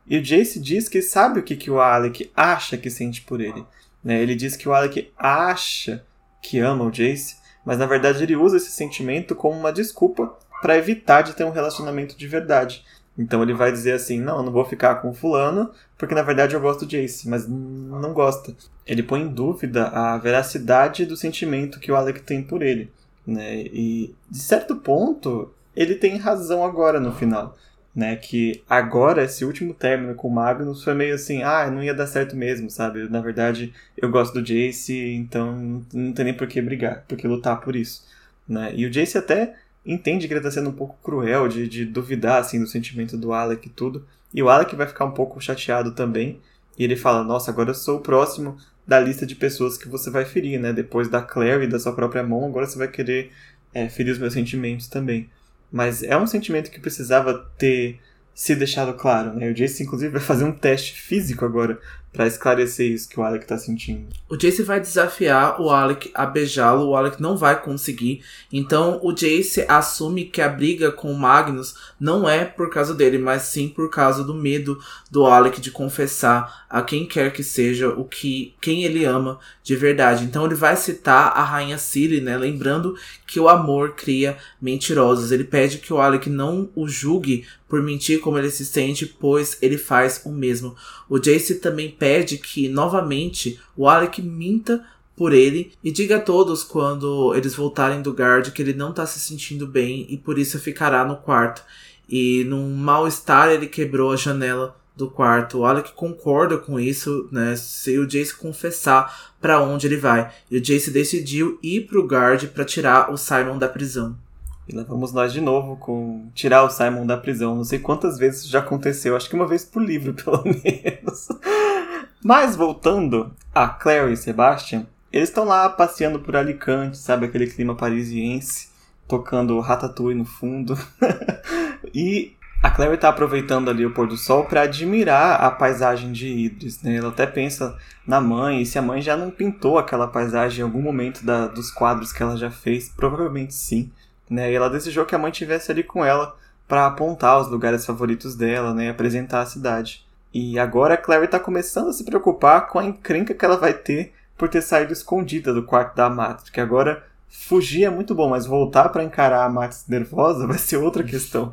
E o Jace diz que sabe o que, que o Alec acha que sente por ele. Né? Ele diz que o Alec acha que ama o Jace, mas na verdade ele usa esse sentimento como uma desculpa para evitar de ter um relacionamento de verdade. Então ele vai dizer assim: não, eu não vou ficar com fulano, porque na verdade eu gosto do Jace, mas não gosta. Ele põe em dúvida a veracidade do sentimento que o Alec tem por ele. Né? E de certo ponto, ele tem razão agora no final. Né, que agora, esse último término com o Magnus foi meio assim, ah, não ia dar certo mesmo, sabe? Na verdade, eu gosto do Jace, então não tem nem por que brigar, por que lutar por isso. Né? E o Jace até entende que ele tá sendo um pouco cruel de, de duvidar, assim, do sentimento do Alec e tudo. E o Alec vai ficar um pouco chateado também. E ele fala, nossa, agora eu sou o próximo da lista de pessoas que você vai ferir, né? Depois da Claire e da sua própria mão, agora você vai querer é, ferir os meus sentimentos também. Mas é um sentimento que precisava ter se deixado claro, né? O Jace, inclusive, vai fazer um teste físico agora para esclarecer isso que o Alec tá sentindo. O Jace vai desafiar o Alec a beijá-lo, o Alec não vai conseguir. Então o Jace assume que a briga com o Magnus não é por causa dele, mas sim por causa do medo do Alec de confessar a quem quer que seja o que quem ele ama de verdade. Então ele vai citar a rainha Ciri, né, lembrando que o amor cria mentirosos. Ele pede que o Alec não o julgue por mentir como ele se sente, pois ele faz o mesmo. O Jace também pede que, novamente, o Alec minta por ele e diga a todos quando eles voltarem do guard que ele não tá se sentindo bem e por isso ficará no quarto. E num mal-estar ele quebrou a janela do quarto. O Alec concorda com isso, né? Se o Jace confessar para onde ele vai. E o Jace decidiu ir pro guard para tirar o Simon da prisão. E lá vamos nós de novo com tirar o Simon da prisão. Não sei quantas vezes já aconteceu, acho que uma vez por livro, pelo menos. Mas voltando a Claire e Sebastian, eles estão lá passeando por Alicante, sabe? Aquele clima parisiense, tocando Ratatouille no fundo. e a Clary tá aproveitando ali o pôr do sol para admirar a paisagem de Idris, né? Ela até pensa na mãe, e se a mãe já não pintou aquela paisagem em algum momento da, dos quadros que ela já fez, provavelmente sim, né? E ela desejou que a mãe tivesse ali com ela para apontar os lugares favoritos dela, né? E apresentar a cidade. E agora a Clary tá começando a se preocupar com a encrenca que ela vai ter por ter saído escondida do quarto da Matrix, que agora fugir é muito bom, mas voltar para encarar a Max nervosa vai ser outra questão.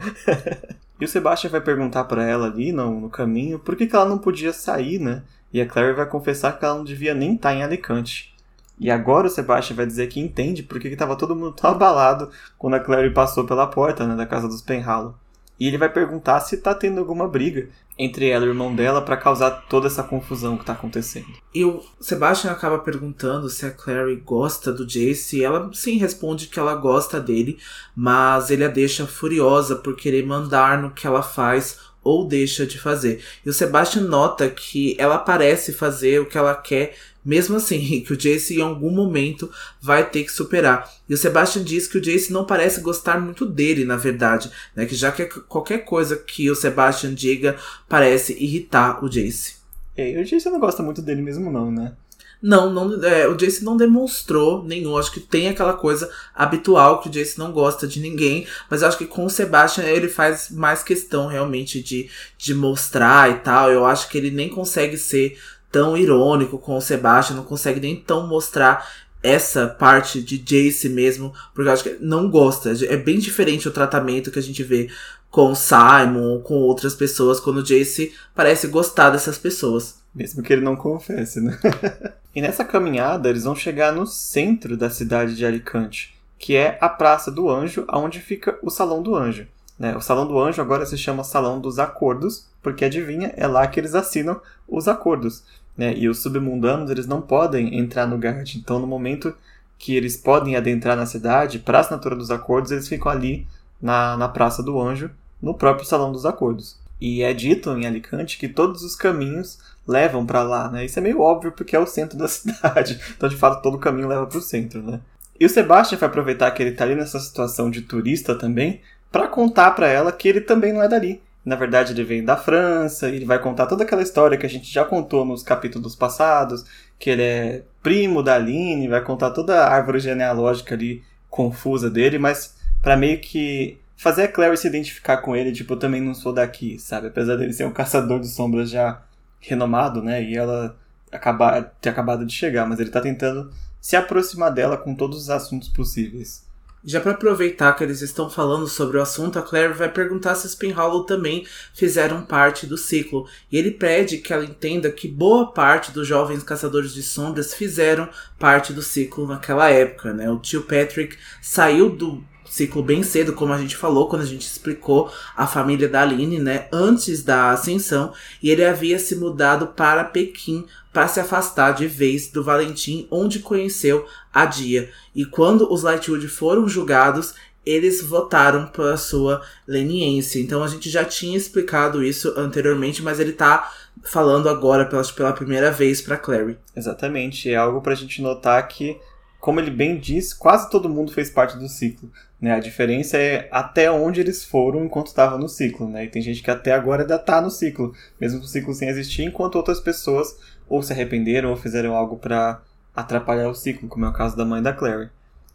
e o Sebastian vai perguntar para ela ali no, no caminho por que, que ela não podia sair, né? E a Claire vai confessar que ela não devia nem estar tá em Alicante. E agora o Sebastian vai dizer que entende porque estava todo mundo tão abalado quando a Claire passou pela porta né, da casa dos Penhallow. E ele vai perguntar se tá tendo alguma briga entre ela e o irmão dela para causar toda essa confusão que tá acontecendo. E o Sebastian acaba perguntando se a Clary gosta do Jace, e ela sim responde que ela gosta dele, mas ele a deixa furiosa por querer mandar no que ela faz ou deixa de fazer. E o Sebastian nota que ela parece fazer o que ela quer mesmo assim, que o Jace em algum momento vai ter que superar. E o Sebastian diz que o Jace não parece gostar muito dele, na verdade, né? Que já que qualquer coisa que o Sebastian diga parece irritar o Jace. É, o Jace não gosta muito dele mesmo não, né? Não, não é, o Jace não demonstrou nenhum. Acho que tem aquela coisa habitual que o Jace não gosta de ninguém. Mas acho que com o Sebastian ele faz mais questão realmente de, de mostrar e tal. Eu acho que ele nem consegue ser tão irônico com o Sebastian, não consegue nem tão mostrar essa parte de Jace mesmo, porque eu acho que não gosta. É bem diferente o tratamento que a gente vê com Simon, com outras pessoas, quando Jace parece gostar dessas pessoas. Mesmo que ele não confesse, né? e nessa caminhada, eles vão chegar no centro da cidade de Alicante, que é a Praça do Anjo, onde fica o Salão do Anjo. Né? O Salão do Anjo agora se chama Salão dos Acordos, porque adivinha, é lá que eles assinam os acordos né? E os submundanos, eles não podem entrar no Gard. Então, no momento que eles podem adentrar na cidade, para a assinatura dos acordos, eles ficam ali na, na Praça do Anjo, no próprio Salão dos Acordos. E é dito em Alicante que todos os caminhos levam para lá, né? Isso é meio óbvio porque é o centro da cidade. Então, de fato, todo caminho leva para o centro, né? E o Sebastian vai aproveitar que ele está ali nessa situação de turista também para contar para ela que ele também não é dali, na verdade ele vem da França, ele vai contar toda aquela história que a gente já contou nos capítulos passados, que ele é primo da Aline, vai contar toda a árvore genealógica ali confusa dele, mas para meio que fazer a Clary se identificar com ele, tipo, eu também não sou daqui, sabe? Apesar dele ser um caçador de sombras já renomado, né? E ela acabar, ter acabado de chegar, mas ele tá tentando se aproximar dela com todos os assuntos possíveis. Já para aproveitar que eles estão falando sobre o assunto, a Claire vai perguntar se os Penhallow também fizeram parte do ciclo. E ele pede que ela entenda que boa parte dos jovens caçadores de sombras fizeram parte do ciclo naquela época, né? O tio Patrick saiu do ciclo bem cedo, como a gente falou quando a gente explicou a família da Aline, né, antes da ascensão, e ele havia se mudado para Pequim para se afastar de vez do Valentim, onde conheceu a Dia. E quando os Lightwood foram julgados, eles votaram pela sua leniência. Então a gente já tinha explicado isso anteriormente, mas ele tá falando agora pela, pela primeira vez para Clary. Exatamente, é algo pra gente notar que como ele bem diz, quase todo mundo fez parte do ciclo. Né? A diferença é até onde eles foram enquanto estavam no ciclo. Né? E tem gente que até agora ainda está no ciclo, mesmo o ciclo sem existir, enquanto outras pessoas ou se arrependeram ou fizeram algo para atrapalhar o ciclo, como é o caso da mãe da Clary.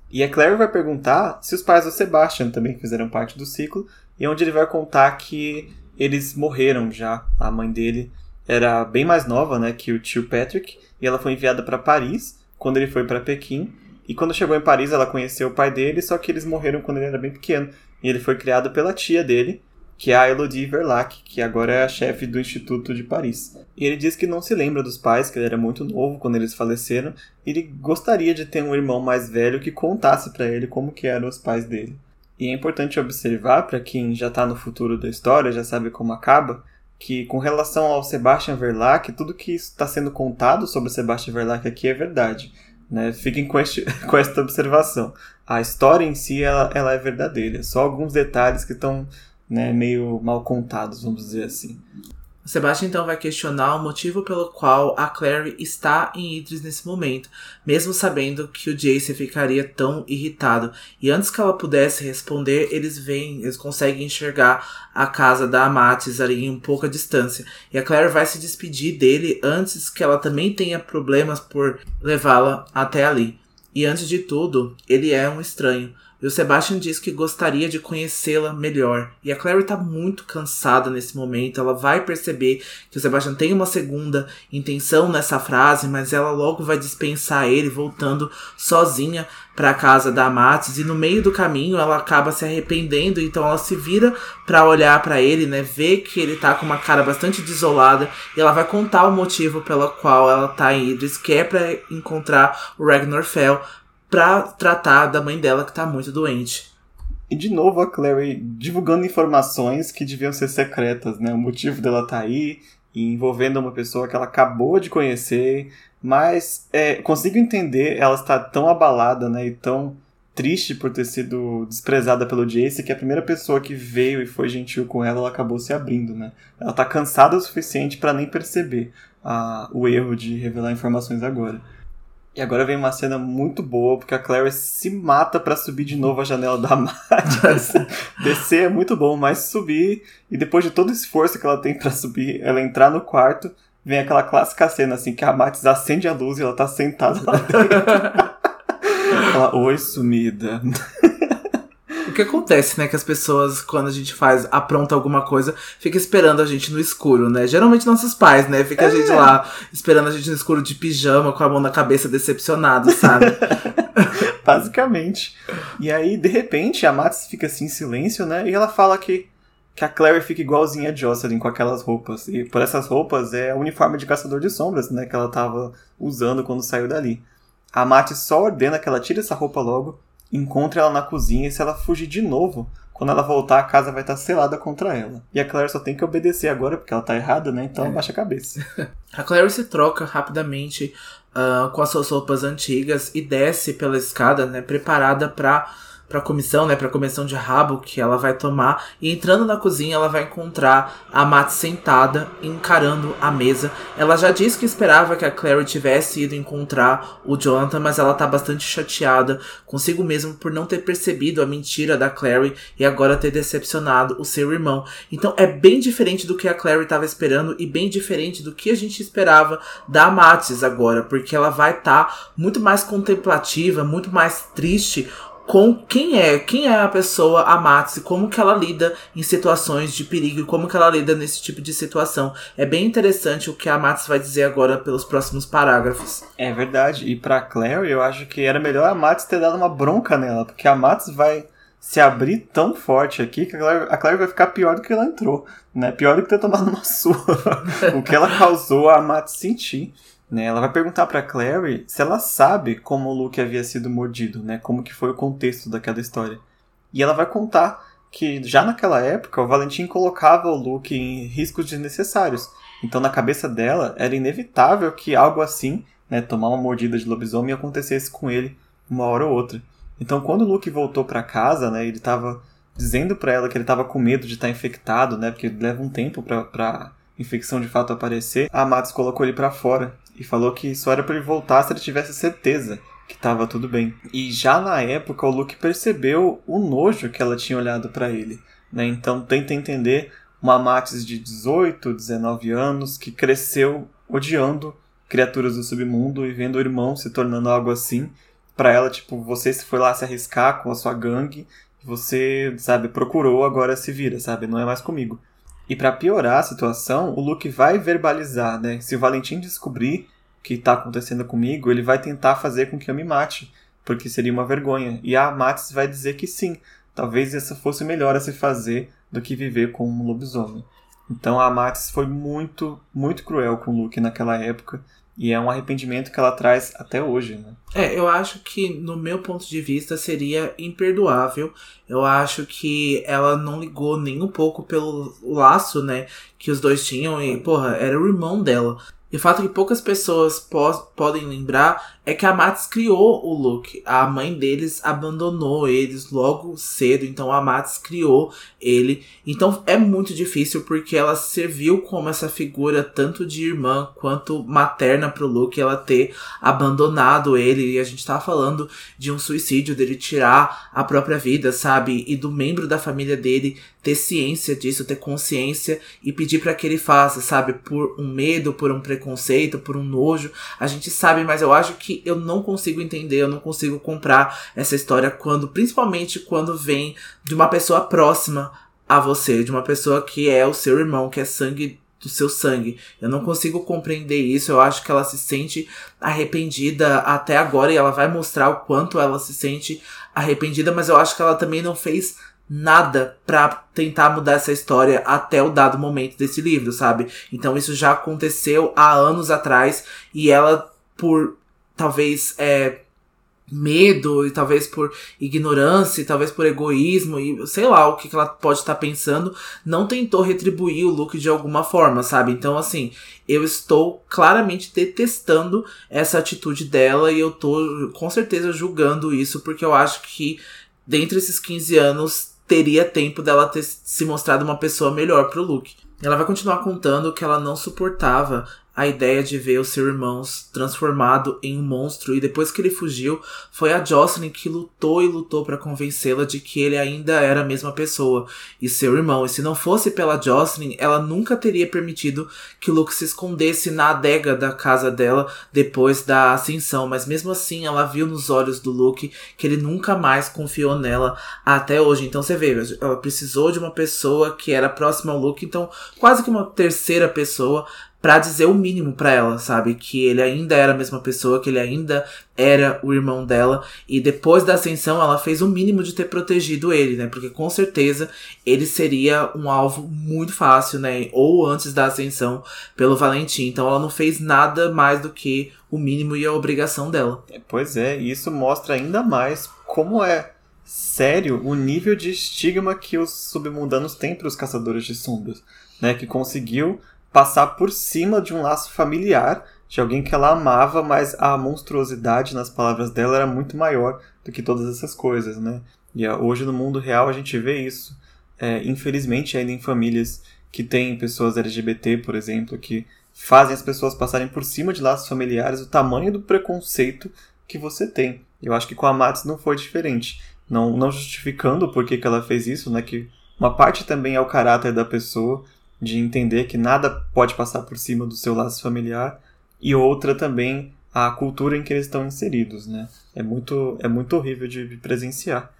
E a Clary vai perguntar se os pais do Sebastian também fizeram parte do ciclo, e onde ele vai contar que eles morreram já. A mãe dele era bem mais nova né, que o tio Patrick, e ela foi enviada para Paris quando ele foi para Pequim. E quando chegou em Paris, ela conheceu o pai dele, só que eles morreram quando ele era bem pequeno. E ele foi criado pela tia dele, que é a Elodie Verlac, que agora é a chefe do Instituto de Paris. E ele diz que não se lembra dos pais, que ele era muito novo quando eles faleceram, e ele gostaria de ter um irmão mais velho que contasse para ele como que eram os pais dele. E é importante observar, para quem já está no futuro da história, já sabe como acaba, que com relação ao Sebastian Verlac, tudo que está sendo contado sobre o Sebastian Verlac aqui é verdade. Né? Fiquem com, este, com esta observação. A história em si ela, ela é verdadeira, só alguns detalhes que estão né, meio mal contados, vamos dizer assim. Sebastian então vai questionar o motivo pelo qual a Clary está em Idris nesse momento, mesmo sabendo que o Jace ficaria tão irritado. E antes que ela pudesse responder, eles veem, eles conseguem enxergar a casa da Amatis ali em pouca distância. E a Clary vai se despedir dele antes que ela também tenha problemas por levá-la até ali. E antes de tudo, ele é um estranho. E o Sebastian diz que gostaria de conhecê-la melhor. E a Clary tá muito cansada nesse momento. Ela vai perceber que o Sebastian tem uma segunda intenção nessa frase, mas ela logo vai dispensar ele, voltando sozinha para a casa da Amatis e no meio do caminho ela acaba se arrependendo, então ela se vira para olhar para ele, né, vê que ele tá com uma cara bastante desolada. E ela vai contar o motivo pelo qual ela tá em Idris, que é para encontrar o Ragnar Fell pra tratar da mãe dela que tá muito doente. E de novo a Clary divulgando informações que deviam ser secretas, né? O motivo dela tá aí, envolvendo uma pessoa que ela acabou de conhecer, mas é, consigo entender ela estar tão abalada, né? E tão triste por ter sido desprezada pelo Jace que a primeira pessoa que veio e foi gentil com ela, ela acabou se abrindo, né? Ela tá cansada o suficiente para nem perceber ah, o erro de revelar informações agora. E agora vem uma cena muito boa, porque a Clary se mata para subir de novo a janela da Mads. Descer é muito bom, mas subir, e depois de todo o esforço que ela tem para subir, ela entrar no quarto, vem aquela clássica cena assim, que a Mads acende a luz e ela tá sentada lá dentro. ela, oi, sumida. O que acontece, né? Que as pessoas, quando a gente faz, apronta alguma coisa, fica esperando a gente no escuro, né? Geralmente nossos pais, né? Fica é. a gente é. lá esperando a gente no escuro de pijama, com a mão na cabeça, decepcionado, sabe? Basicamente. E aí, de repente, a Matis fica assim em silêncio, né? E ela fala que, que a Claire fica igualzinha a Jocelyn com aquelas roupas. E por essas roupas é o uniforme de caçador de sombras, né? Que ela tava usando quando saiu dali. A Matis só ordena que ela tire essa roupa logo encontre ela na cozinha e se ela fugir de novo, quando ela voltar, a casa vai estar selada contra ela. E a Claire só tem que obedecer agora, porque ela tá errada, né? Então é. baixa a cabeça. a Claire se troca rapidamente uh, com as suas roupas antigas e desce pela escada, né? Preparada para para a comissão, né, para a comissão de rabo que ela vai tomar. E entrando na cozinha, ela vai encontrar a Matt sentada, encarando a mesa. Ela já disse que esperava que a Clary tivesse ido encontrar o Jonathan, mas ela tá bastante chateada consigo mesma por não ter percebido a mentira da Clary e agora ter decepcionado o seu irmão. Então é bem diferente do que a Clary estava esperando e bem diferente do que a gente esperava da Matis agora, porque ela vai estar tá muito mais contemplativa, muito mais triste com quem é, quem é a pessoa, a Matsi, como que ela lida em situações de perigo como que ela lida nesse tipo de situação. É bem interessante o que a Matsi vai dizer agora pelos próximos parágrafos. É verdade, e pra Claire eu acho que era melhor a Matsi ter dado uma bronca nela, porque a Matsi vai se abrir tão forte aqui que a Claire, a vai ficar pior do que ela entrou, né? Pior do que ter tomado uma surra. o que ela causou a Matsi sentir. Né? Ela vai perguntar para Clary se ela sabe como o Luke havia sido mordido, né? Como que foi o contexto daquela história. E ela vai contar que já naquela época o Valentim colocava o Luke em riscos desnecessários. Então na cabeça dela era inevitável que algo assim, né, tomar uma mordida de lobisomem acontecesse com ele uma hora ou outra. Então quando o Luke voltou para casa, né, ele estava dizendo para ela que ele estava com medo de estar tá infectado, né, porque leva um tempo para infecção de fato aparecer. A Matos colocou ele para fora e falou que só era para ele voltar se ele tivesse certeza que estava tudo bem. E já na época o Luke percebeu o nojo que ela tinha olhado para ele, né? Então tenta entender uma Matis de 18, 19 anos que cresceu odiando criaturas do submundo e vendo o irmão se tornando algo assim. Para ela, tipo, você se foi lá se arriscar com a sua gangue, você, sabe, procurou, agora se vira, sabe? Não é mais comigo. E para piorar a situação, o Luke vai verbalizar, né? Se o Valentim descobrir o que está acontecendo comigo, ele vai tentar fazer com que eu me mate, porque seria uma vergonha. E a Matis vai dizer que sim, talvez essa fosse melhor a se fazer do que viver com um lobisomem. Então a Matis foi muito, muito cruel com o Luke naquela época e é um arrependimento que ela traz até hoje, né? É, eu acho que, no meu ponto de vista, seria imperdoável. Eu acho que ela não ligou nem um pouco pelo laço, né, que os dois tinham. E, porra, era o irmão dela. E o fato que poucas pessoas po podem lembrar é que a Mats criou o Luke. A mãe deles abandonou eles logo cedo, então a Mats criou ele. Então é muito difícil porque ela serviu como essa figura tanto de irmã quanto materna pro Luke, ela ter abandonado ele. E a gente tá falando de um suicídio, dele tirar a própria vida, sabe? E do membro da família dele ter ciência disso, ter consciência e pedir para que ele faça, sabe? Por um medo, por um preconceito, por um nojo. A gente sabe, mas eu acho que eu não consigo entender, eu não consigo comprar essa história quando, principalmente quando vem de uma pessoa próxima a você, de uma pessoa que é o seu irmão, que é sangue do seu sangue. Eu não consigo compreender isso. Eu acho que ela se sente arrependida até agora e ela vai mostrar o quanto ela se sente arrependida, mas eu acho que ela também não fez nada para tentar mudar essa história até o dado momento desse livro, sabe? Então isso já aconteceu há anos atrás e ela por talvez é, medo e talvez por ignorância e talvez por egoísmo e sei lá o que, que ela pode estar tá pensando, não tentou retribuir o Luke de alguma forma, sabe? Então assim, eu estou claramente detestando essa atitude dela e eu tô com certeza julgando isso porque eu acho que dentre esses 15 anos teria tempo dela ter se mostrado uma pessoa melhor pro Luke. Ela vai continuar contando que ela não suportava a ideia de ver o seu irmão transformado em um monstro e depois que ele fugiu, foi a Jocelyn que lutou e lutou para convencê-la de que ele ainda era a mesma pessoa e seu irmão. E se não fosse pela Jocelyn, ela nunca teria permitido que Luke se escondesse na adega da casa dela depois da ascensão, mas mesmo assim ela viu nos olhos do Luke que ele nunca mais confiou nela até hoje. Então você vê, ela precisou de uma pessoa que era próxima ao Luke, então quase que uma terceira pessoa para dizer o mínimo para ela, sabe? Que ele ainda era a mesma pessoa, que ele ainda era o irmão dela. E depois da ascensão, ela fez o mínimo de ter protegido ele, né? Porque com certeza ele seria um alvo muito fácil, né? Ou antes da ascensão pelo Valentim. Então ela não fez nada mais do que o mínimo e a obrigação dela. É, pois é, e isso mostra ainda mais como é sério o nível de estigma que os submundanos têm para os caçadores de sombras, né? Que conseguiu passar por cima de um laço familiar de alguém que ela amava, mas a monstruosidade nas palavras dela era muito maior do que todas essas coisas, né? E ah, hoje no mundo real a gente vê isso, é, infelizmente ainda em famílias que têm pessoas LGBT, por exemplo, que fazem as pessoas passarem por cima de laços familiares o tamanho do preconceito que você tem. Eu acho que com a Mats não foi diferente. Não, não justificando por que, que ela fez isso, né? Que uma parte também é o caráter da pessoa, de entender que nada pode passar por cima do seu laço familiar, e outra também a cultura em que eles estão inseridos, né? É muito, é muito horrível de presenciar.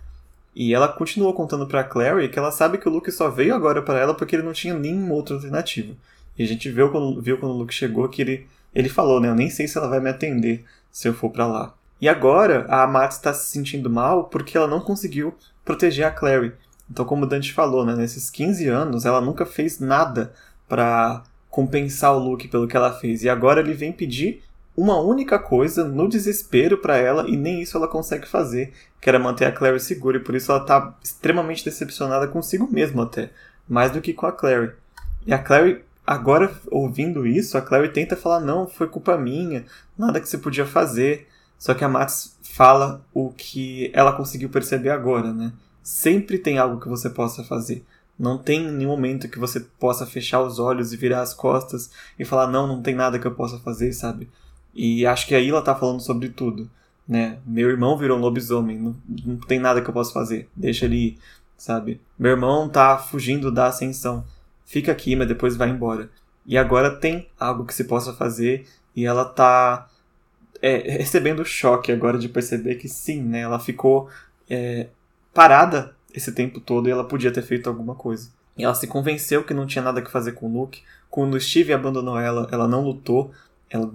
E ela continuou contando para Clary que ela sabe que o Luke só veio agora para ela porque ele não tinha nenhuma outra alternativa. E a gente viu quando, viu quando o Luke chegou que ele, ele falou, né? Eu nem sei se ela vai me atender se eu for para lá. E agora a Matt está se sentindo mal porque ela não conseguiu proteger a Clary. Então, como o Dante falou, né, nesses 15 anos, ela nunca fez nada para compensar o Luke pelo que ela fez. E agora ele vem pedir uma única coisa no desespero para ela e nem isso ela consegue fazer, que era manter a Clary segura. E por isso ela tá extremamente decepcionada consigo mesma até, mais do que com a Clary. E a Clary, agora ouvindo isso, a Clary tenta falar: não, foi culpa minha, nada que você podia fazer. Só que a Max fala o que ela conseguiu perceber agora, né? Sempre tem algo que você possa fazer. Não tem nenhum momento que você possa fechar os olhos e virar as costas e falar, não, não tem nada que eu possa fazer, sabe? E acho que aí ela tá falando sobre tudo, né? Meu irmão virou um lobisomem, não, não tem nada que eu possa fazer, deixa ele ir, sabe? Meu irmão tá fugindo da ascensão, fica aqui, mas depois vai embora. E agora tem algo que se possa fazer e ela tá é, recebendo o choque agora de perceber que sim, né? Ela ficou é, parada esse tempo todo e ela podia ter feito alguma coisa. E ela se convenceu que não tinha nada que fazer com o Luke. Quando o Steve abandonou ela, ela não lutou. Ela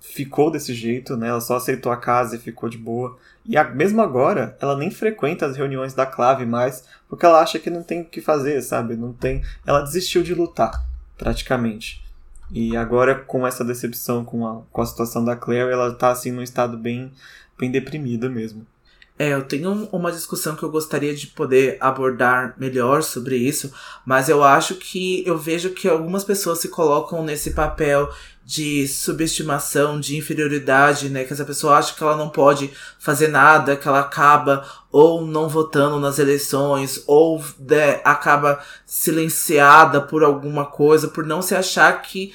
ficou desse jeito, né? Ela só aceitou a casa e ficou de boa. E a, mesmo agora, ela nem frequenta as reuniões da clave mais, porque ela acha que não tem o que fazer, sabe? Não tem. Ela desistiu de lutar, praticamente. E agora, com essa decepção com a, com a situação da Claire, ela tá assim num estado bem, bem deprimida mesmo. É, eu tenho uma discussão que eu gostaria de poder abordar melhor sobre isso, mas eu acho que eu vejo que algumas pessoas se colocam nesse papel de subestimação, de inferioridade, né? Que essa pessoa acha que ela não pode fazer nada, que ela acaba ou não votando nas eleições, ou né, acaba silenciada por alguma coisa, por não se achar que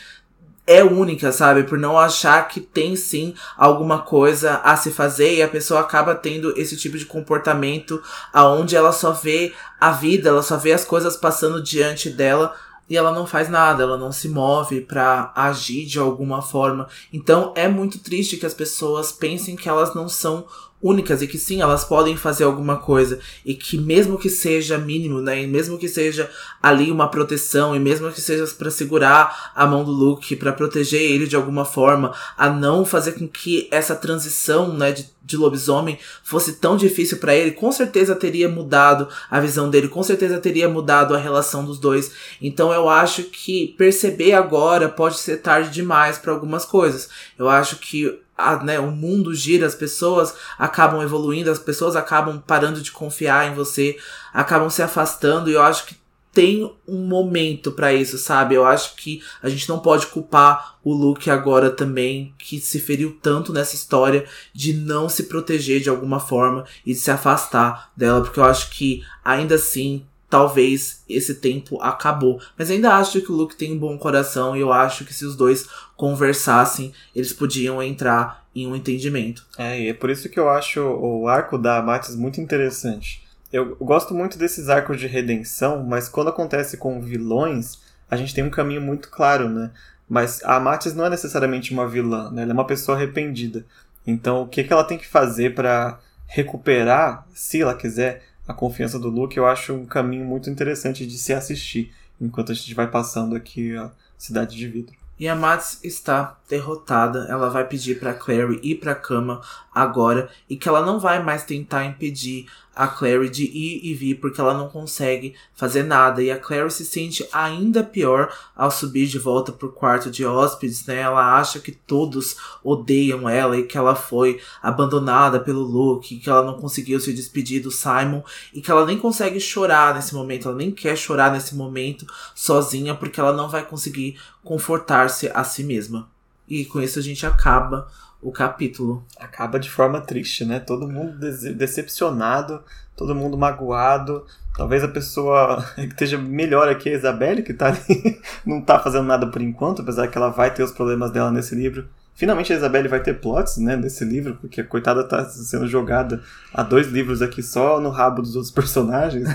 é única, sabe? Por não achar que tem sim alguma coisa a se fazer e a pessoa acaba tendo esse tipo de comportamento aonde ela só vê a vida, ela só vê as coisas passando diante dela e ela não faz nada, ela não se move para agir de alguma forma. Então é muito triste que as pessoas pensem que elas não são únicas e que sim, elas podem fazer alguma coisa e que mesmo que seja mínimo, né, e mesmo que seja ali uma proteção e mesmo que seja para segurar a mão do Luke, para proteger ele de alguma forma, a não fazer com que essa transição, né, de, de lobisomem fosse tão difícil para ele, com certeza teria mudado a visão dele, com certeza teria mudado a relação dos dois. Então eu acho que perceber agora pode ser tarde demais para algumas coisas. Eu acho que a, né, o mundo gira, as pessoas acabam evoluindo, as pessoas acabam parando de confiar em você, acabam se afastando, e eu acho que tem um momento para isso, sabe? Eu acho que a gente não pode culpar o Luke agora também, que se feriu tanto nessa história de não se proteger de alguma forma e de se afastar dela, porque eu acho que ainda assim talvez esse tempo acabou. Mas ainda acho que o Luke tem um bom coração e eu acho que se os dois conversassem, eles podiam entrar em um entendimento. É, e é por isso que eu acho o arco da Matis muito interessante. Eu gosto muito desses arcos de redenção, mas quando acontece com vilões, a gente tem um caminho muito claro, né? Mas a Matis não é necessariamente uma vilã, né? Ela é uma pessoa arrependida. Então, o que, que ela tem que fazer para recuperar, se ela quiser, a confiança do Luke, eu acho um caminho muito interessante de se assistir enquanto a gente vai passando aqui a Cidade de Vidro. E a Mads está derrotada, ela vai pedir para Clary ir para cama agora e que ela não vai mais tentar impedir a Clary de ir e vir porque ela não consegue fazer nada e a Clary se sente ainda pior ao subir de volta pro quarto de hóspedes, né? Ela acha que todos odeiam ela e que ela foi abandonada pelo Luke, que ela não conseguiu se despedir do Simon e que ela nem consegue chorar nesse momento, ela nem quer chorar nesse momento sozinha porque ela não vai conseguir confortar-se a si mesma. E com isso a gente acaba o capítulo. Acaba de forma triste, né? Todo mundo decepcionado, todo mundo magoado. Talvez a pessoa que esteja melhor aqui, a Isabelle, que tá ali, não tá fazendo nada por enquanto, apesar que ela vai ter os problemas dela nesse livro. Finalmente a Isabelle vai ter plots, né, nesse livro, porque a coitada tá sendo jogada a dois livros aqui só no rabo dos outros personagens.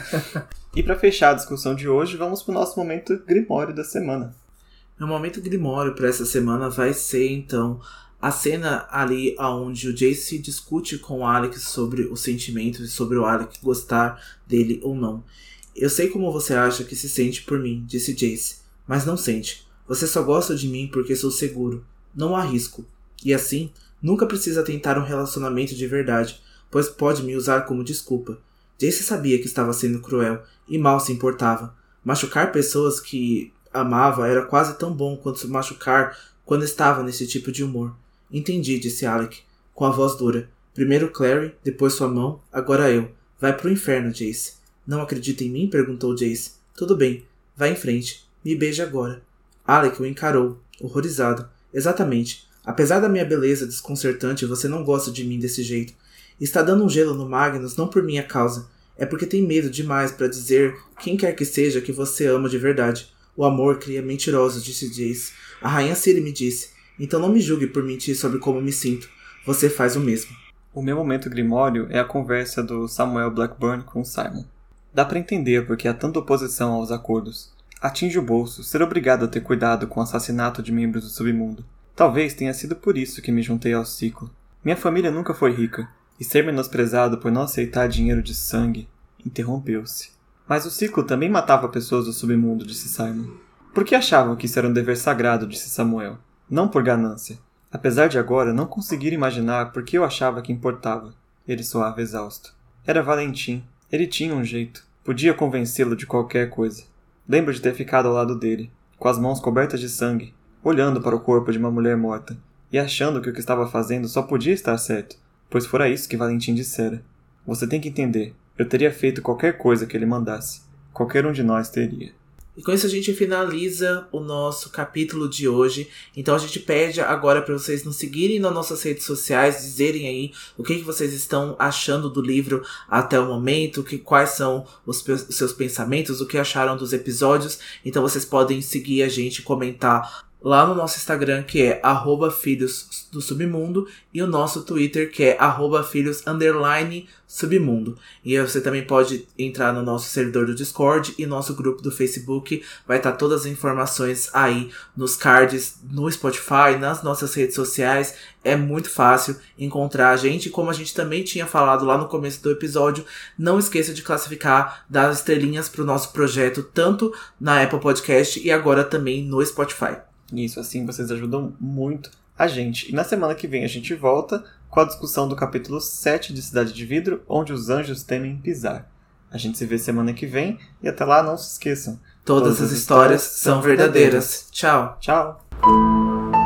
e para fechar a discussão de hoje, vamos pro nosso momento grimório da semana. Meu momento grimório para essa semana vai ser, então, a cena ali onde o Jace discute com o Alex sobre os sentimentos e sobre o Alex gostar dele ou não. Eu sei como você acha que se sente por mim, disse Jace, mas não sente. Você só gosta de mim porque sou seguro. Não arrisco. E assim, nunca precisa tentar um relacionamento de verdade, pois pode me usar como desculpa. Jace sabia que estava sendo cruel e mal se importava. Machucar pessoas que amava era quase tão bom quanto se machucar quando estava nesse tipo de humor. Entendi, disse Alec, com a voz dura. Primeiro Clary, depois sua mão, agora eu. Vai pro inferno, Jace. Não acredita em mim? perguntou Jace. Tudo bem, vá em frente. Me beije agora. Alec o encarou, horrorizado. Exatamente. Apesar da minha beleza desconcertante, você não gosta de mim desse jeito. Está dando um gelo no Magnus não por minha causa. É porque tem medo demais para dizer quem quer que seja que você ama de verdade. O amor cria mentirosos, disse Jace. A rainha Ciri me disse. Então não me julgue por mentir sobre como me sinto. Você faz o mesmo. O meu momento grimório é a conversa do Samuel Blackburn com Simon. Dá para entender porque há tanta oposição aos acordos. Atinge o bolso ser obrigado a ter cuidado com o assassinato de membros do submundo. Talvez tenha sido por isso que me juntei ao ciclo. Minha família nunca foi rica, e ser menosprezado por não aceitar dinheiro de sangue interrompeu-se. Mas o ciclo também matava pessoas do submundo, disse Simon. Por que achavam que isso era um dever sagrado, disse Samuel não por ganância. Apesar de agora não conseguir imaginar por que eu achava que importava. Ele soava exausto. Era Valentim. Ele tinha um jeito. Podia convencê-lo de qualquer coisa. Lembro de ter ficado ao lado dele, com as mãos cobertas de sangue, olhando para o corpo de uma mulher morta, e achando que o que estava fazendo só podia estar certo, pois fora isso que Valentim dissera. Você tem que entender, eu teria feito qualquer coisa que ele mandasse. Qualquer um de nós teria. E com isso a gente finaliza o nosso capítulo de hoje. Então a gente pede agora para vocês nos seguirem nas nossas redes sociais, dizerem aí o que, que vocês estão achando do livro até o momento, que quais são os, os seus pensamentos, o que acharam dos episódios. Então vocês podem seguir a gente, comentar lá no nosso Instagram, que é arroba filhos do submundo, e o nosso Twitter, que é arroba filhos underline submundo. E você também pode entrar no nosso servidor do Discord e nosso grupo do Facebook. Vai estar todas as informações aí nos cards, no Spotify, nas nossas redes sociais. É muito fácil encontrar a gente. Como a gente também tinha falado lá no começo do episódio, não esqueça de classificar, dar estrelinhas para o nosso projeto, tanto na Apple Podcast e agora também no Spotify. Isso, assim vocês ajudam muito a gente. E na semana que vem a gente volta com a discussão do capítulo 7 de Cidade de Vidro, onde os anjos temem pisar. A gente se vê semana que vem e até lá não se esqueçam. Todas, Todas as histórias, histórias são verdadeiras. verdadeiras. Tchau. Tchau.